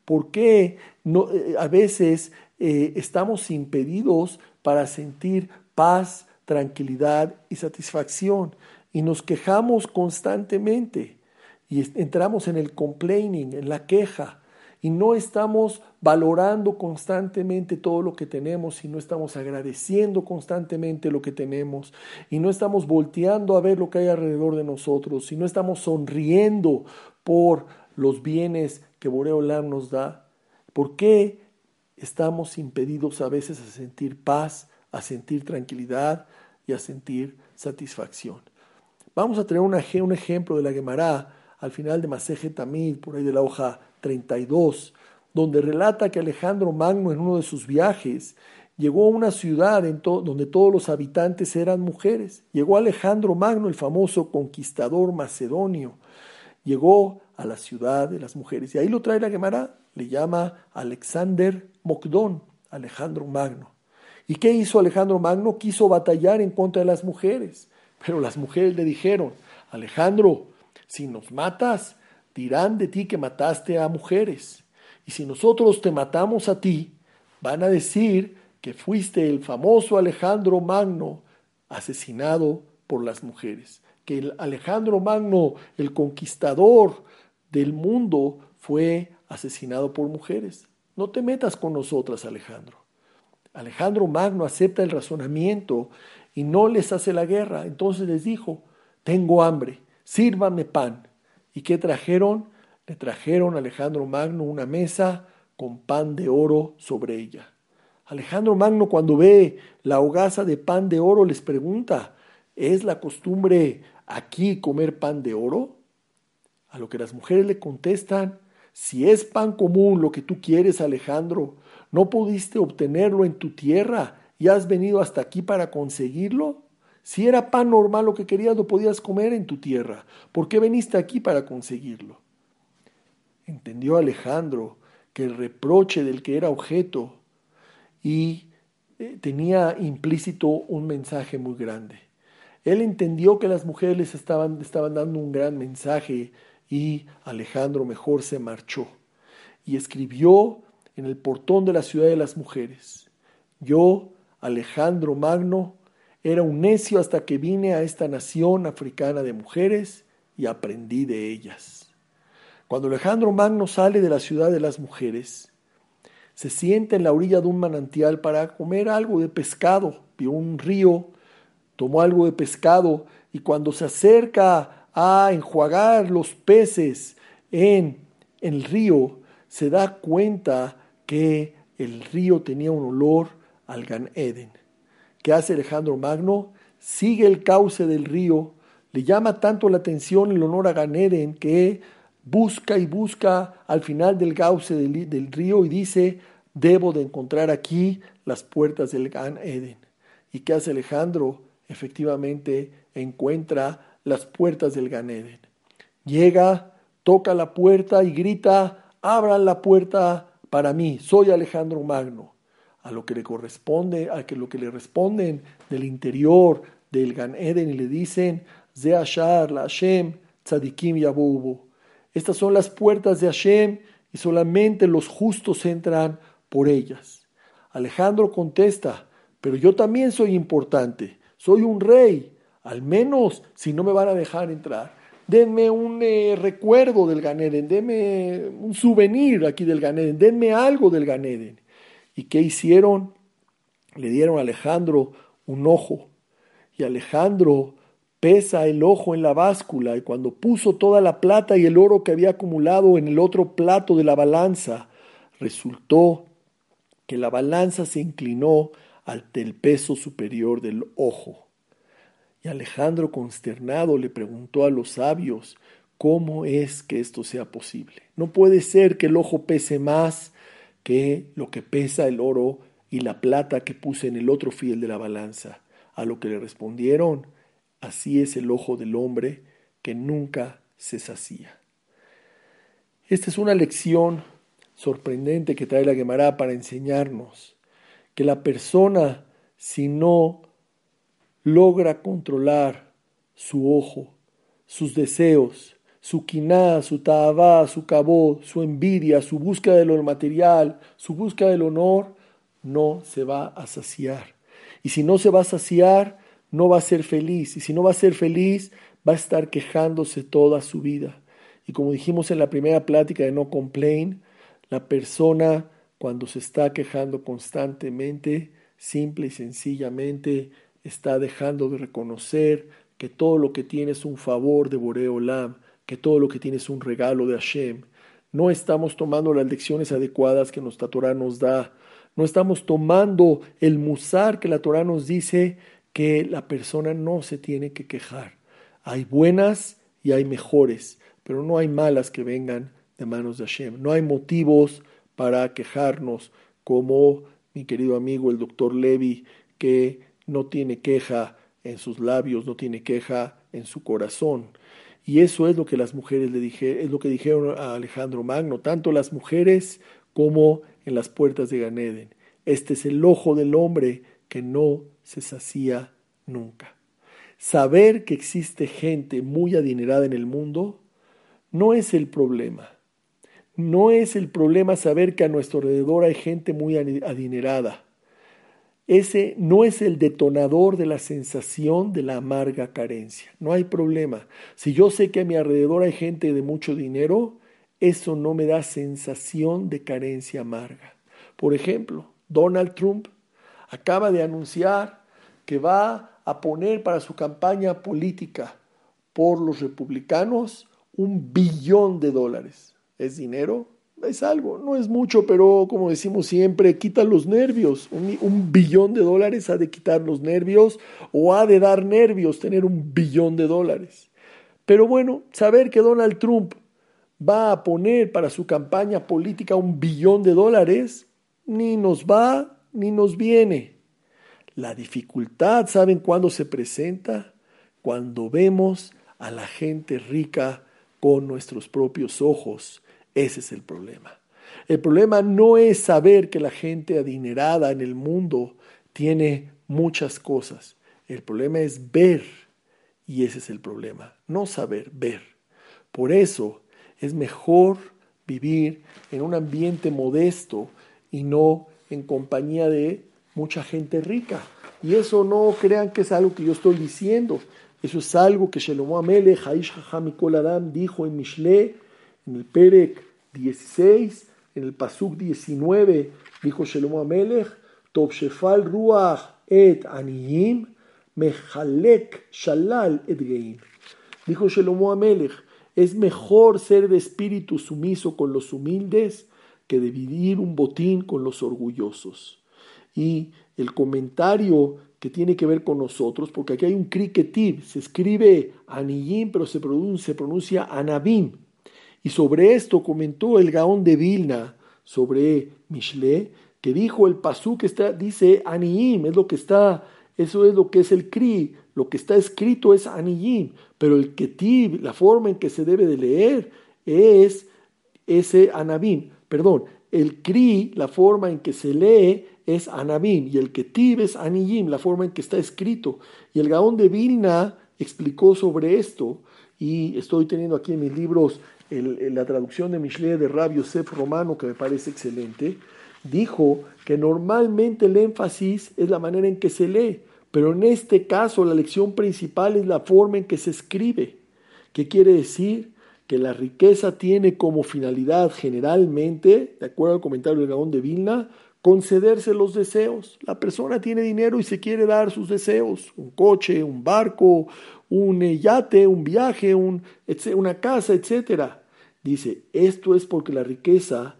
¿Por qué eh, a veces eh, estamos impedidos para sentir paz, tranquilidad y satisfacción. Y nos quejamos constantemente y entramos en el complaining, en la queja, y no estamos valorando constantemente todo lo que tenemos y no estamos agradeciendo constantemente lo que tenemos y no estamos volteando a ver lo que hay alrededor de nosotros y no estamos sonriendo por los bienes que Boreolam nos da. ¿Por qué estamos impedidos a veces a sentir paz, a sentir tranquilidad y a sentir satisfacción. Vamos a tener un ejemplo de la Gemara al final de Maseje Tamid, por ahí de la hoja 32, donde relata que Alejandro Magno en uno de sus viajes llegó a una ciudad donde todos los habitantes eran mujeres. Llegó Alejandro Magno, el famoso conquistador macedonio. Llegó a la ciudad de las mujeres. Y ahí lo trae la Gemara, le llama Alexander Mokdon, Alejandro Magno. ¿Y qué hizo Alejandro Magno? Quiso batallar en contra de las mujeres. Pero las mujeres le dijeron, Alejandro, si nos matas, dirán de ti que mataste a mujeres. Y si nosotros te matamos a ti, van a decir que fuiste el famoso Alejandro Magno asesinado por las mujeres. Que el Alejandro Magno, el conquistador del mundo, fue asesinado por mujeres. No te metas con nosotras, Alejandro. Alejandro Magno acepta el razonamiento y no les hace la guerra. Entonces les dijo, tengo hambre, sírvame pan. ¿Y qué trajeron? Le trajeron a Alejandro Magno una mesa con pan de oro sobre ella. Alejandro Magno cuando ve la hogaza de pan de oro les pregunta, ¿es la costumbre aquí comer pan de oro? A lo que las mujeres le contestan, si es pan común lo que tú quieres, Alejandro, ¿No pudiste obtenerlo en tu tierra y has venido hasta aquí para conseguirlo? Si era pan normal lo que querías, lo podías comer en tu tierra. ¿Por qué viniste aquí para conseguirlo? Entendió Alejandro que el reproche del que era objeto y eh, tenía implícito un mensaje muy grande. Él entendió que las mujeres les estaban, estaban dando un gran mensaje y Alejandro mejor se marchó y escribió en el portón de la ciudad de las mujeres. Yo, Alejandro Magno, era un necio hasta que vine a esta nación africana de mujeres y aprendí de ellas. Cuando Alejandro Magno sale de la ciudad de las mujeres, se sienta en la orilla de un manantial para comer algo de pescado. Vio un río, tomó algo de pescado y cuando se acerca a enjuagar los peces en el río, se da cuenta que el río tenía un olor al Gan Eden. ¿Qué hace Alejandro Magno? Sigue el cauce del río, le llama tanto la atención el honor a Gan Eden que busca y busca al final del cauce del, río y dice, debo de encontrar aquí las puertas del Gan Eden. ¿Y qué hace Alejandro? Efectivamente encuentra las puertas del Gan Eden. Llega, toca la puerta y grita, abran la puerta para mí, soy Alejandro Magno. A lo que le corresponde, a que lo que le responden del interior del Gan Eden y le dicen, Ze la Hashem, Tzadikim Yabubu. Estas son las puertas de Hashem y solamente los justos entran por ellas. Alejandro contesta, pero yo también soy importante, soy un rey, al menos si no me van a dejar entrar. Denme un eh, recuerdo del Ganeden, denme un souvenir aquí del Ganeden, denme algo del Ganeden. ¿Y qué hicieron? Le dieron a Alejandro un ojo. Y Alejandro pesa el ojo en la báscula y cuando puso toda la plata y el oro que había acumulado en el otro plato de la balanza, resultó que la balanza se inclinó ante el peso superior del ojo. Y Alejandro consternado le preguntó a los sabios, ¿cómo es que esto sea posible? No puede ser que el ojo pese más que lo que pesa el oro y la plata que puse en el otro fiel de la balanza. A lo que le respondieron, Así es el ojo del hombre que nunca se sacía. Esta es una lección sorprendente que trae la Gemara para enseñarnos que la persona, si no logra controlar su ojo, sus deseos, su quiná, su taabá, su cabó, su envidia, su búsqueda de lo material, su búsqueda del honor, no se va a saciar. Y si no se va a saciar, no va a ser feliz. Y si no va a ser feliz, va a estar quejándose toda su vida. Y como dijimos en la primera plática de No Complain, la persona cuando se está quejando constantemente, simple y sencillamente, está dejando de reconocer que todo lo que tiene es un favor de Boreolam, que todo lo que tiene es un regalo de Hashem. No estamos tomando las lecciones adecuadas que nuestra Torah nos da. No estamos tomando el musar que la Torah nos dice que la persona no se tiene que quejar. Hay buenas y hay mejores, pero no hay malas que vengan de manos de Hashem. No hay motivos para quejarnos, como mi querido amigo el doctor Levi, que no tiene queja en sus labios, no tiene queja en su corazón. Y eso es lo que las mujeres le dije, es lo que dijeron a Alejandro Magno, tanto las mujeres como en las puertas de Ganeden. Este es el ojo del hombre que no se sacía nunca. Saber que existe gente muy adinerada en el mundo no es el problema. No es el problema saber que a nuestro alrededor hay gente muy adinerada. Ese no es el detonador de la sensación de la amarga carencia. No hay problema. Si yo sé que a mi alrededor hay gente de mucho dinero, eso no me da sensación de carencia amarga. Por ejemplo, Donald Trump acaba de anunciar que va a poner para su campaña política por los republicanos un billón de dólares. ¿Es dinero? Es algo, no es mucho, pero como decimos siempre, quita los nervios. Un, billón de dólares ha de quitar los nervios o ha de dar nervios tener un billón de dólares. Pero bueno, saber que Donald Trump va a poner para su campaña política un billón de dólares, ni nos va ni nos viene. La dificultad, ¿saben cuándo se presenta? Cuando vemos a la gente rica con nuestros propios ojos. Ese es el problema. El problema no es saber que la gente adinerada en el mundo tiene muchas cosas. El problema es ver. Y ese es el problema. No saber, ver. Por eso es mejor vivir en un ambiente modesto y no en compañía de mucha gente rica. Y eso no crean que es algo que yo estoy diciendo. Eso es algo que Shelomo Amelech, Haish Adam, dijo en Mishle, en el Perek 16, en el Pasuk 19, dijo Shelomo Amelech, Tov Shefal Ruach et Aniyim, Mejalek Shalal et Geim. Dijo Shelomo Amelech, es mejor ser de espíritu sumiso con los humildes que dividir un botín con los orgullosos. Y el comentario que tiene que ver con nosotros, porque aquí hay un kriketiv, se escribe aniyim, pero se pronuncia anabim. Y sobre esto comentó el Gaón de Vilna, sobre Mishle, que dijo el pasú que está, dice aniyim, es lo que está, eso es lo que es el kri, lo que está escrito es aniyim, pero el ketiv, la forma en que se debe de leer, es ese anabim, perdón, el kri, la forma en que se lee es Anabim y el Ketib es Aniyim, la forma en que está escrito. Y el Gaón de Vilna explicó sobre esto y estoy teniendo aquí en mis libros la traducción de Mishle de Rabbi Yosef Romano que me parece excelente. Dijo que normalmente el énfasis es la manera en que se lee, pero en este caso la lección principal es la forma en que se escribe. ¿Qué quiere decir? Que la riqueza tiene como finalidad generalmente, de acuerdo al comentario del Gaón de Vilna, concederse los deseos. La persona tiene dinero y se quiere dar sus deseos, un coche, un barco, un yate, un viaje, un, una casa, etc. Dice, esto es porque la riqueza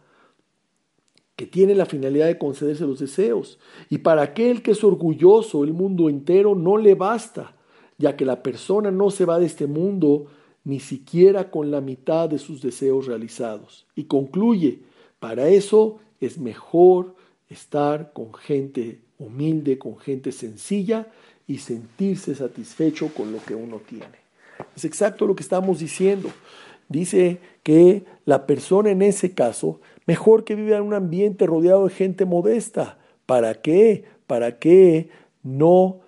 que tiene la finalidad de concederse los deseos. Y para aquel que es orgulloso, el mundo entero no le basta, ya que la persona no se va de este mundo ni siquiera con la mitad de sus deseos realizados. Y concluye, para eso es mejor estar con gente humilde, con gente sencilla y sentirse satisfecho con lo que uno tiene. Es exacto lo que estamos diciendo. Dice que la persona en ese caso, mejor que viva en un ambiente rodeado de gente modesta. ¿Para qué? Para que no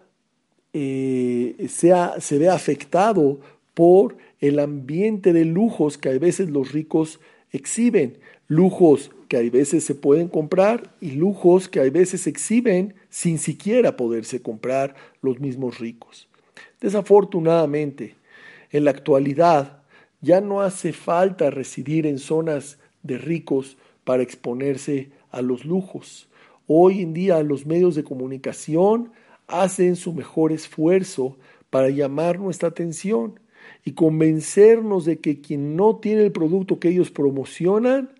eh, sea, se vea afectado por el ambiente de lujos que a veces los ricos exhiben. Lujos que hay veces se pueden comprar y lujos que hay veces se exhiben sin siquiera poderse comprar los mismos ricos. Desafortunadamente, en la actualidad ya no hace falta residir en zonas de ricos para exponerse a los lujos. Hoy en día los medios de comunicación hacen su mejor esfuerzo para llamar nuestra atención y convencernos de que quien no tiene el producto que ellos promocionan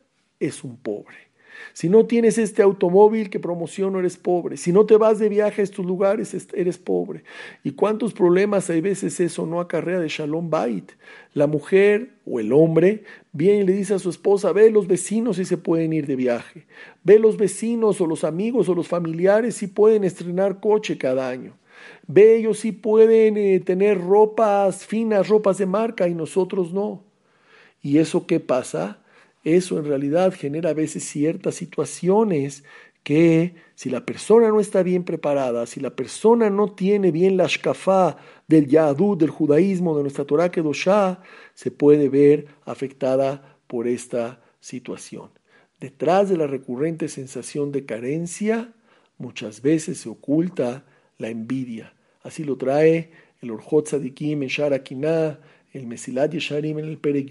es un pobre. Si no tienes este automóvil que promociono, eres pobre. Si no te vas de viaje a estos lugares, eres pobre. ¿Y cuántos problemas hay veces eso no acarrea de Shalom Bait? La mujer o el hombre viene y le dice a su esposa, ve los vecinos si se pueden ir de viaje. Ve los vecinos o los amigos o los familiares si pueden estrenar coche cada año. Ve ellos si pueden eh, tener ropas finas, ropas de marca y nosotros no. ¿Y eso qué pasa? Eso en realidad genera a veces ciertas situaciones que si la persona no está bien preparada, si la persona no tiene bien la shkafá del yadú, del judaísmo, de nuestra Torah Kedoshá, se puede ver afectada por esta situación. Detrás de la recurrente sensación de carencia, muchas veces se oculta la envidia. Así lo trae el Orjot Sadikim en Sharakiná, el Mesilat Yesharim en el Perek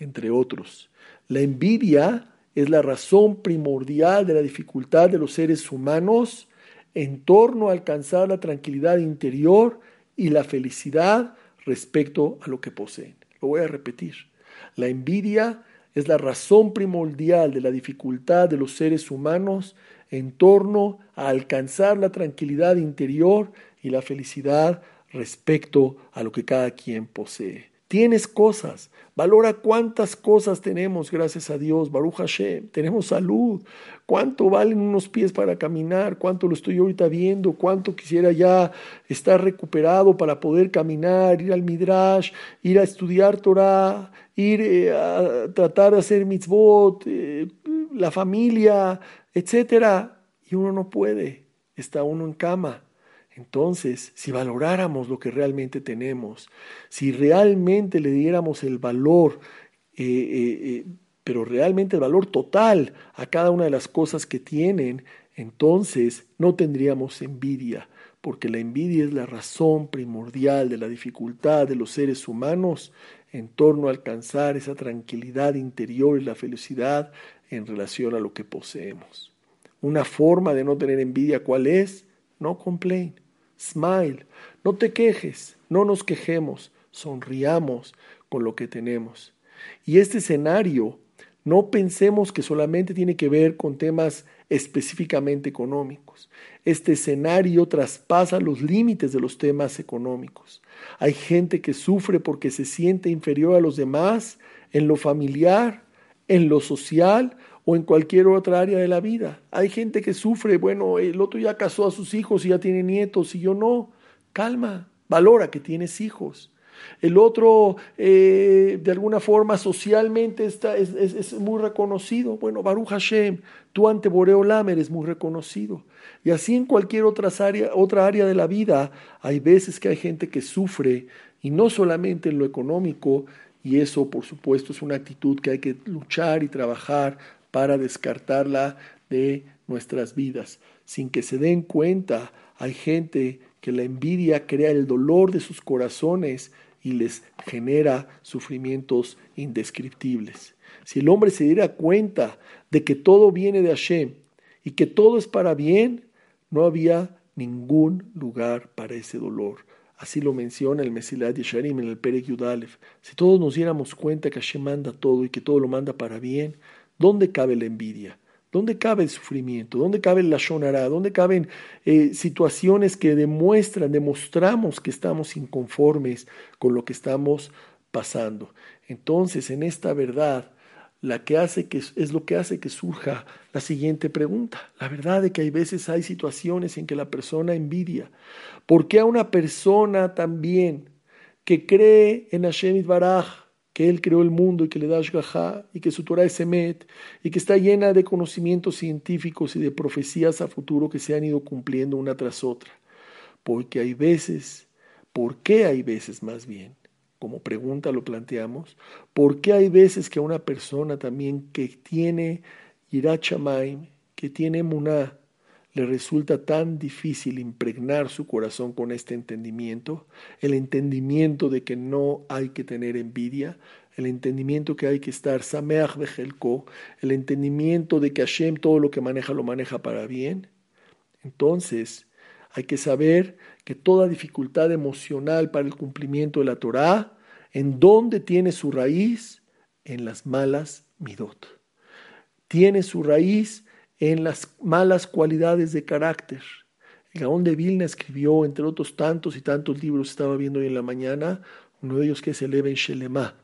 entre otros. La envidia es la razón primordial de la dificultad de los seres humanos en torno a alcanzar la tranquilidad interior y la felicidad respecto a lo que poseen. Lo voy a repetir. La envidia es la razón primordial de la dificultad de los seres humanos en torno a alcanzar la tranquilidad interior y la felicidad respecto a lo que cada quien posee. Tienes cosas. Valora cuántas cosas tenemos, gracias a Dios. Baruch Hashem. Tenemos salud. ¿Cuánto valen unos pies para caminar? ¿Cuánto lo estoy ahorita viendo? ¿Cuánto quisiera ya estar recuperado para poder caminar, ir al Midrash, ir a estudiar Torah, ir eh, a tratar de hacer mitzvot, eh, la familia, etcétera? Y uno no puede. Está uno en cama entonces, si valoráramos lo que realmente tenemos, si realmente le diéramos el valor, eh, eh, eh, pero realmente el valor total a cada una de las cosas que tienen, entonces no tendríamos envidia, porque la envidia es la razón primordial de la dificultad de los seres humanos en torno a alcanzar esa tranquilidad interior y la felicidad en relación a lo que poseemos. Una forma de no tener envidia, ¿cuál es? No complain, smile, no te quejes, no nos quejemos, sonriamos con lo que tenemos. Y este escenario, no pensemos que solamente tiene que ver con temas específicamente económicos. Este escenario traspasa los límites de los temas económicos. Hay gente que sufre porque se siente inferior a los demás en lo familiar, en lo social o en cualquier otra área de la vida. Hay gente que sufre, bueno, el otro ya casó a sus hijos y ya tiene nietos y yo no. Calma, valora que tienes hijos. El otro, eh, de alguna forma, socialmente está, es, muy reconocido. Bueno, Baruch Hashem, tú ante Boreolam eres muy reconocido. Y así en cualquier otra área, otra área de la vida, hay veces que hay gente que sufre, y no solamente en lo económico, y eso, por supuesto, es una actitud que hay que luchar y trabajar para descartarla de nuestras vidas. Sin que se den cuenta, hay gente que la envidia crea el dolor de sus corazones y les genera sufrimientos indescriptibles. Si el hombre se diera cuenta de que todo viene de Hashem y que todo es para bien, no había ningún lugar para ese dolor. Así lo menciona el Mesilat Yesharim en el Perek Yudalef. Si todos nos diéramos cuenta que Hashem manda todo y que todo lo manda para bien, ¿dónde cabe la envidia? ¿Dónde cabe el sufrimiento? ¿Dónde cabe la shonara? ¿Dónde caben eh, situaciones que demuestran, demostramos que estamos inconformes con lo que estamos pasando? Entonces, en esta verdad, la que hace que, es lo que hace que surja la siguiente pregunta. La verdad es que hay veces hay situaciones en que la persona envidia. ¿Por qué a una persona también que cree en Hashem Baraj, que Él creó el mundo y que le da Ashgaha y que su Torah es Emet y que está llena de conocimientos científicos y de profecías a futuro que se han ido cumpliendo una tras otra. Porque hay veces, ¿por qué hay veces más bien? Como pregunta lo planteamos, ¿por qué hay veces que una persona también que tiene Irachamaim, que tiene Muná, le resulta tan difícil impregnar su corazón con este entendimiento, el entendimiento de que no hay que tener envidia, el entendimiento que hay que estar sameach bejelko, el entendimiento de que Hashem todo lo que maneja lo maneja para bien. Entonces, hay que saber que toda dificultad emocional para el cumplimiento de la Torah, ¿en dónde tiene su raíz? En las malas midot. Tiene su raíz en las malas cualidades de carácter. El Gaón de Vilna escribió, entre otros tantos y tantos libros, estaba viendo hoy en la mañana, uno de ellos que es el Eben Shelemá.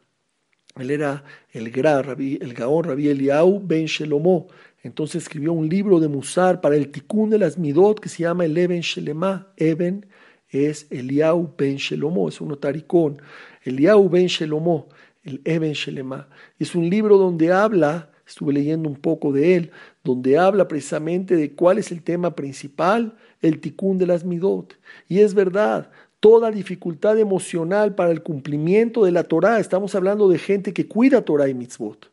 Él era el, Gra, el Gaón Rabí Eliau Ben Shelomó. Entonces escribió un libro de Musar para el Tikkun de las Midot que se llama el Eben Shelemá. Eben es Eliau Ben Shelomó, es un notaricón. Eliau Ben Shelomó, el Eben Shelemá. Es un libro donde habla, estuve leyendo un poco de él, donde habla precisamente de cuál es el tema principal, el ticún de las midot. Y es verdad, toda dificultad emocional para el cumplimiento de la Torah, estamos hablando de gente que cuida Torah y mitzvot.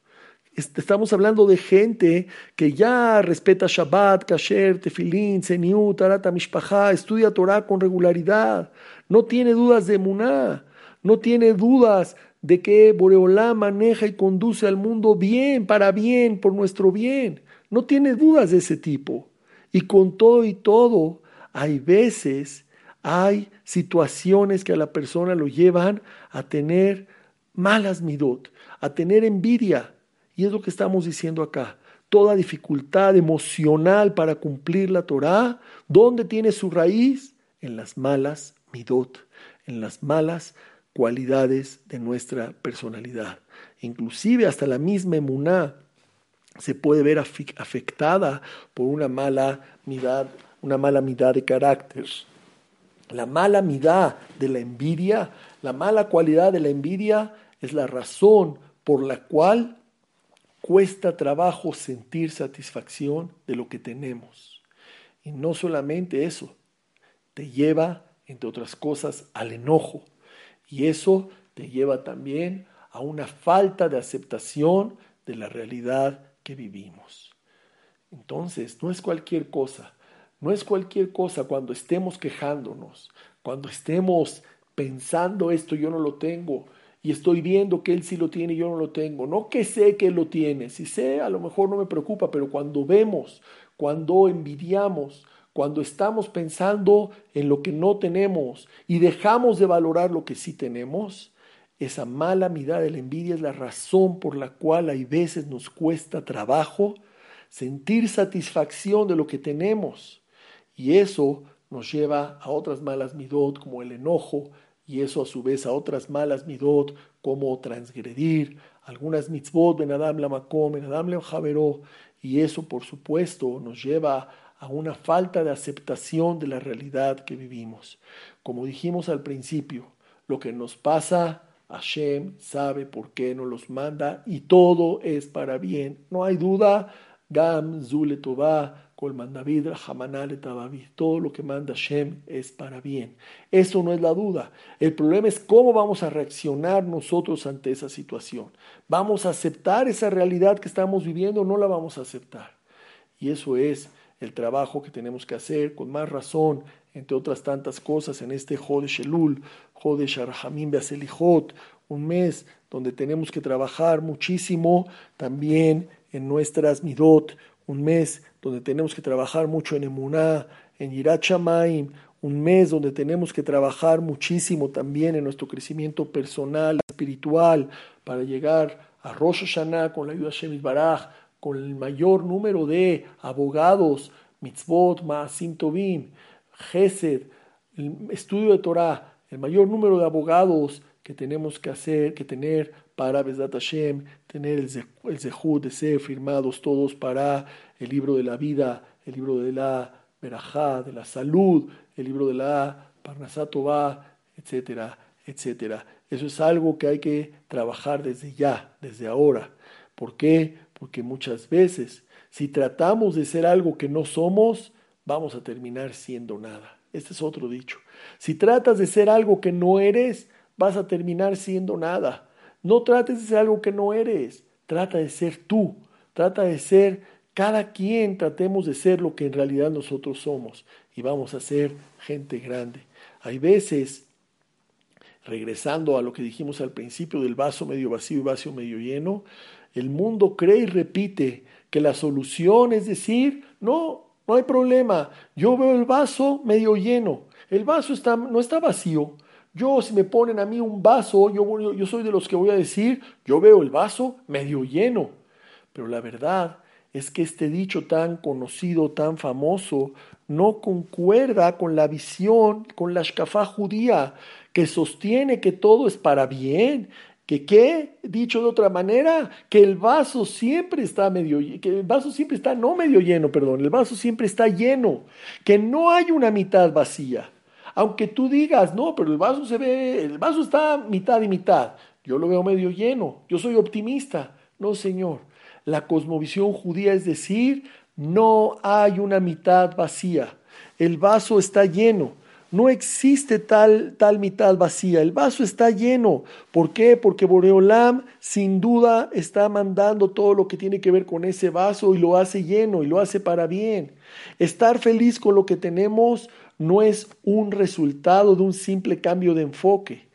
Estamos hablando de gente que ya respeta Shabbat, Kasher, Tefilin, Zeniut, Tarata Mishpacha, estudia Torah con regularidad, no tiene dudas de Muná, no tiene dudas de que Boreolá maneja y conduce al mundo bien, para bien, por nuestro bien. No tiene dudas de ese tipo. Y con todo y todo, hay veces, hay situaciones que a la persona lo llevan a tener malas midot, a tener envidia. Y es lo que estamos diciendo acá. Toda dificultad emocional para cumplir la Torah, ¿dónde tiene su raíz? En las malas midot, en las malas cualidades de nuestra personalidad. Inclusive hasta la misma emuná se puede ver afectada por una mala mirada, una mala de carácter. La mala mirada de la envidia, la mala cualidad de la envidia es la razón por la cual cuesta trabajo sentir satisfacción de lo que tenemos. Y no solamente eso, te lleva, entre otras cosas, al enojo. Y eso te lleva también a una falta de aceptación de la realidad que vivimos. Entonces, no es cualquier cosa, no es cualquier cosa cuando estemos quejándonos, cuando estemos pensando esto yo no lo tengo y estoy viendo que él sí lo tiene y yo no lo tengo. No que sé que él lo tiene, si sé a lo mejor no me preocupa, pero cuando vemos, cuando envidiamos, cuando estamos pensando en lo que no tenemos y dejamos de valorar lo que sí tenemos, esa mala mirada de la envidia es la razón por la cual hay veces nos cuesta trabajo sentir satisfacción de lo que tenemos. Y eso nos lleva a otras malas midot como el enojo, y eso a su vez a otras malas midot como transgredir, algunas mitzvot ben Adam la makom, ben Adam le y eso por supuesto nos lleva a una falta de aceptación de la realidad que vivimos. Como dijimos al principio, lo que nos pasa, Hashem sabe por qué nos los manda y todo es para bien. No hay duda, Gam, Zule David, todo lo que manda Shem es para bien. Eso no es la duda. El problema es cómo vamos a reaccionar nosotros ante esa situación. ¿Vamos a aceptar esa realidad que estamos viviendo o no la vamos a aceptar? Y eso es el trabajo que tenemos que hacer con más razón, entre otras tantas cosas, en este Jodesh Elul, Jodesh Arhamim Beaselijot, un mes donde tenemos que trabajar muchísimo también en nuestras midot, un mes donde tenemos que trabajar mucho en Emuná, en Yirat un mes donde tenemos que trabajar muchísimo también en nuestro crecimiento personal, espiritual, para llegar a Rosh Hashanah con la ayuda de Shemit Baraj, con el mayor número de abogados, mitzvot, maasim tovim, gesed, el estudio de Torah, el mayor número de abogados que tenemos que hacer, que tener para Besat Hashem, tener el, zehut de ser firmados todos para el libro de la vida, el libro de la verajá, de la salud, el libro de la Parnasatová, etcétera, etcétera. Eso es algo que hay que trabajar desde ya, desde ahora. ¿Por qué? Porque muchas veces, si tratamos de ser algo que no somos, vamos a terminar siendo nada. Este es otro dicho. Si tratas de ser algo que no eres, vas a terminar siendo nada. No trates de ser algo que no eres, trata de ser tú, trata de ser cada quien, tratemos de ser lo que en realidad nosotros somos y vamos a ser gente grande. Hay veces, regresando a lo que dijimos al principio del vaso medio vacío y vaso medio lleno, el mundo cree y repite que la solución es decir, no, no hay problema, yo veo el vaso medio lleno, el vaso está, no está vacío, yo, si me ponen a mí un vaso, yo, yo soy de los que voy a decir, yo veo el vaso medio lleno. Pero la verdad es que este dicho tan conocido, tan famoso, no concuerda con la visión, con la shkafá judía, que sostiene que todo es para bien, que qué, dicho de otra manera, que el vaso siempre está medio, que el vaso siempre está no medio lleno, perdón, el vaso siempre está lleno, que no hay una mitad vacía. Aunque tú digas, no, pero el vaso se ve, el vaso está mitad y mitad. Yo lo veo medio lleno, yo soy optimista. No, Señor. La cosmovisión judía es decir, no hay una mitad vacía. El vaso está lleno. No existe tal, tal mitad vacía. El vaso está lleno. ¿Por qué? Porque Boreolam sin duda está mandando todo lo que tiene que ver con ese vaso y lo hace lleno y lo hace para bien. Estar feliz con lo que tenemos no es un resultado de un simple cambio de enfoque.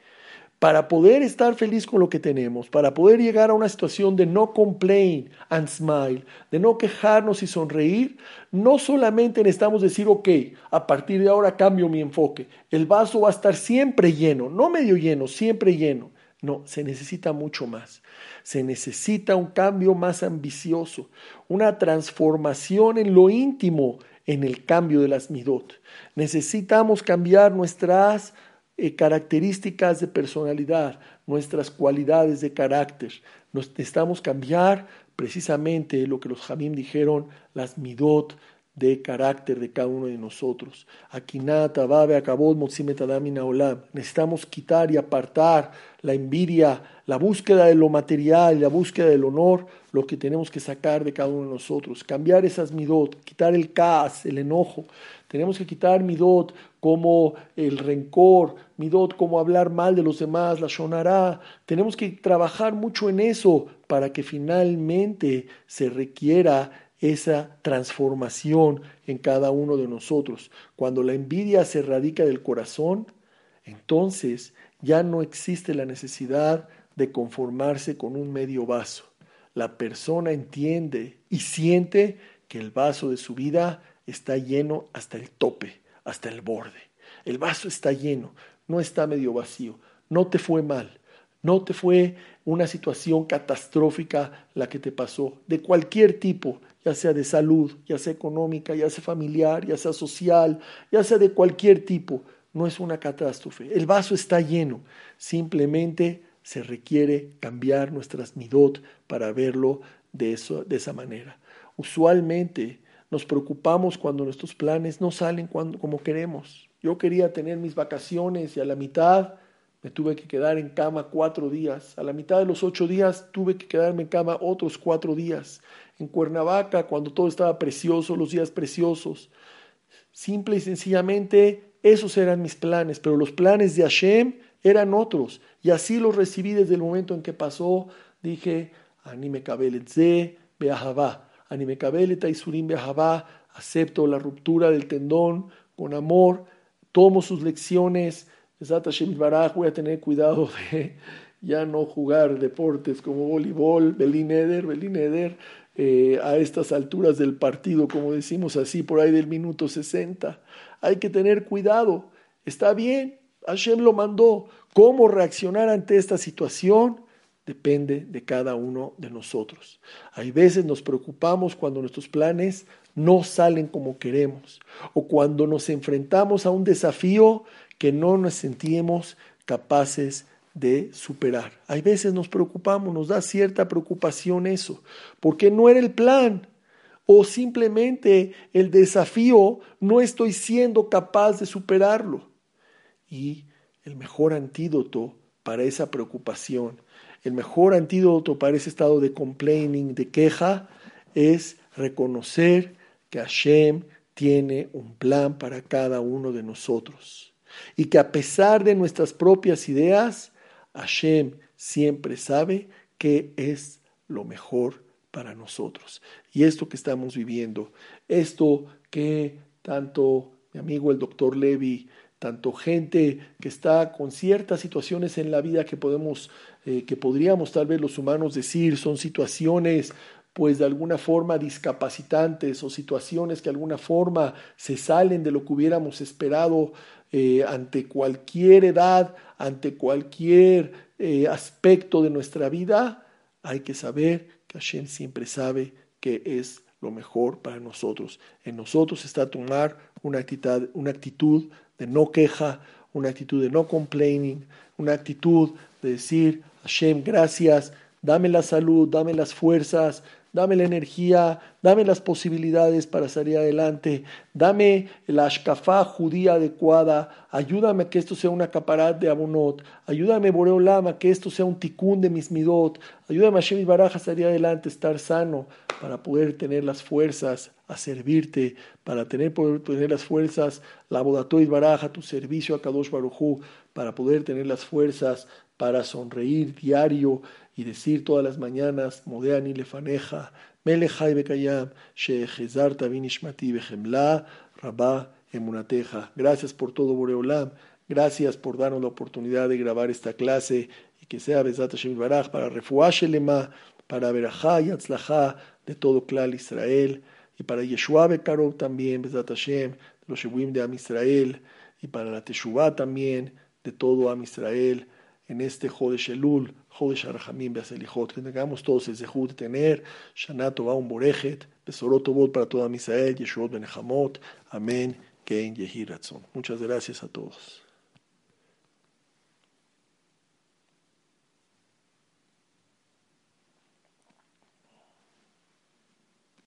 Para poder estar feliz con lo que tenemos, para poder llegar a una situación de no complain and smile, de no quejarnos y sonreír, no solamente necesitamos decir, ok, a partir de ahora cambio mi enfoque, el vaso va a estar siempre lleno, no medio lleno, siempre lleno. No, se necesita mucho más. Se necesita un cambio más ambicioso, una transformación en lo íntimo, en el cambio de las midot. Necesitamos cambiar nuestras eh, características de personalidad, nuestras cualidades de carácter. necesitamos cambiar precisamente lo que los Jamim dijeron, las midot de carácter de cada uno de nosotros. Akinata, Babe, Akabod, Olam. Necesitamos quitar y apartar la envidia, la búsqueda de lo material, la búsqueda del honor, lo que tenemos que sacar de cada uno de nosotros. Cambiar esas midot, quitar el caos, el enojo. Tenemos que quitar midot como el rencor, midot como hablar mal de los demás, la shonará. Tenemos que trabajar mucho en eso para que finalmente se requiera esa transformación en cada uno de nosotros. Cuando la envidia se radica del corazón, entonces ya no existe la necesidad de conformarse con un medio vaso. La persona entiende y siente que el vaso de su vida está lleno hasta el tope, hasta el borde. El vaso está lleno, no está medio vacío. No te fue mal, no te fue una situación catastrófica la que te pasó, de cualquier tipo, ya sea de salud, ya sea económica, ya sea familiar, ya sea social, ya sea de cualquier tipo. No es una catástrofe. El vaso está lleno. Simplemente se requiere cambiar nuestras midot para verlo de, eso, de esa manera. Usualmente nos preocupamos cuando nuestros planes no salen como queremos. Yo quería tener mis vacaciones y a la mitad me tuve que quedar en cama cuatro días. A la mitad de los ocho días tuve que quedarme en cama otros cuatro días. En Cuernavaca, cuando todo estaba precioso, los días preciosos. Simple y sencillamente, esos eran mis planes, pero los planes de Hashem eran otros. Y así los recibí desde el momento en que pasó. Dije, anime kabeletze beahavá, anime kabeleta isurim beahavá, acepto la ruptura del tendón con amor, tomo sus lecciones voy a tener cuidado de (laughs) ya no jugar deportes como voleibol, Belineder, Belineder, eh, a estas alturas del partido, como decimos así, por ahí del minuto 60. Hay que tener cuidado. Está bien, Hashem lo mandó. ¿Cómo reaccionar ante esta situación? Depende de cada uno de nosotros. Hay veces nos preocupamos cuando nuestros planes no salen como queremos o cuando nos enfrentamos a un desafío que no nos sentimos capaces de superar. Hay veces nos preocupamos, nos da cierta preocupación eso, porque no era el plan o simplemente el desafío no estoy siendo capaz de superarlo. Y el mejor antídoto para esa preocupación, el mejor antídoto para ese estado de complaining, de queja, es reconocer que Hashem tiene un plan para cada uno de nosotros y que a pesar de nuestras propias ideas, Hashem siempre sabe que es lo mejor para nosotros. Y esto que estamos viviendo, esto que tanto mi amigo el doctor Levy, tanto gente que está con ciertas situaciones en la vida que podemos, eh, que podríamos tal vez los humanos decir son situaciones pues de alguna forma discapacitantes o situaciones que de alguna forma se salen de lo que hubiéramos esperado eh, ante cualquier edad, ante cualquier eh, aspecto de nuestra vida, hay que saber que Hashem siempre sabe que es lo mejor para nosotros. En nosotros está tomar una actitud, una actitud de no queja, una actitud de no complaining, una actitud de decir, Hashem, gracias, dame la salud, dame las fuerzas, dame la energía, dame las posibilidades para salir adelante, dame la ashkafá judía adecuada, ayúdame a que esto sea una caparat de abonot, ayúdame Boreolama que esto sea un tikkun de mis midot, ayúdame a Shemi Baraj a salir adelante, estar sano, para poder tener las fuerzas a servirte, para tener, poder tener las fuerzas, la y Baraja, tu servicio a Kadosh Barujú, para poder tener las fuerzas para sonreír diario y decir todas las mañanas, Modeani lefaneja, Melechai bekayam, shehezarta vinishmati bejemla, rabá emunateja. Gracias por todo, Boreolam. Gracias por darnos la oportunidad de grabar esta clase y que sea Besat Hashem Baraj para refuashelema, para verajá y atzlajá de todo Klal Israel y para Yeshua Bekarov también, Besat Hashem, los Shebuim de Am Israel y para la Teshuvah también de todo Am Israel en este Jodesh Elul, Jodesh Arhamim Beaselijot, que tengamos todos el zehut de tener, Shana Tova un Borejet, Besorot Tovot para toda Misael, Yeshua Ben Hamot, Amén, Kein Yehi Muchas gracias a todos.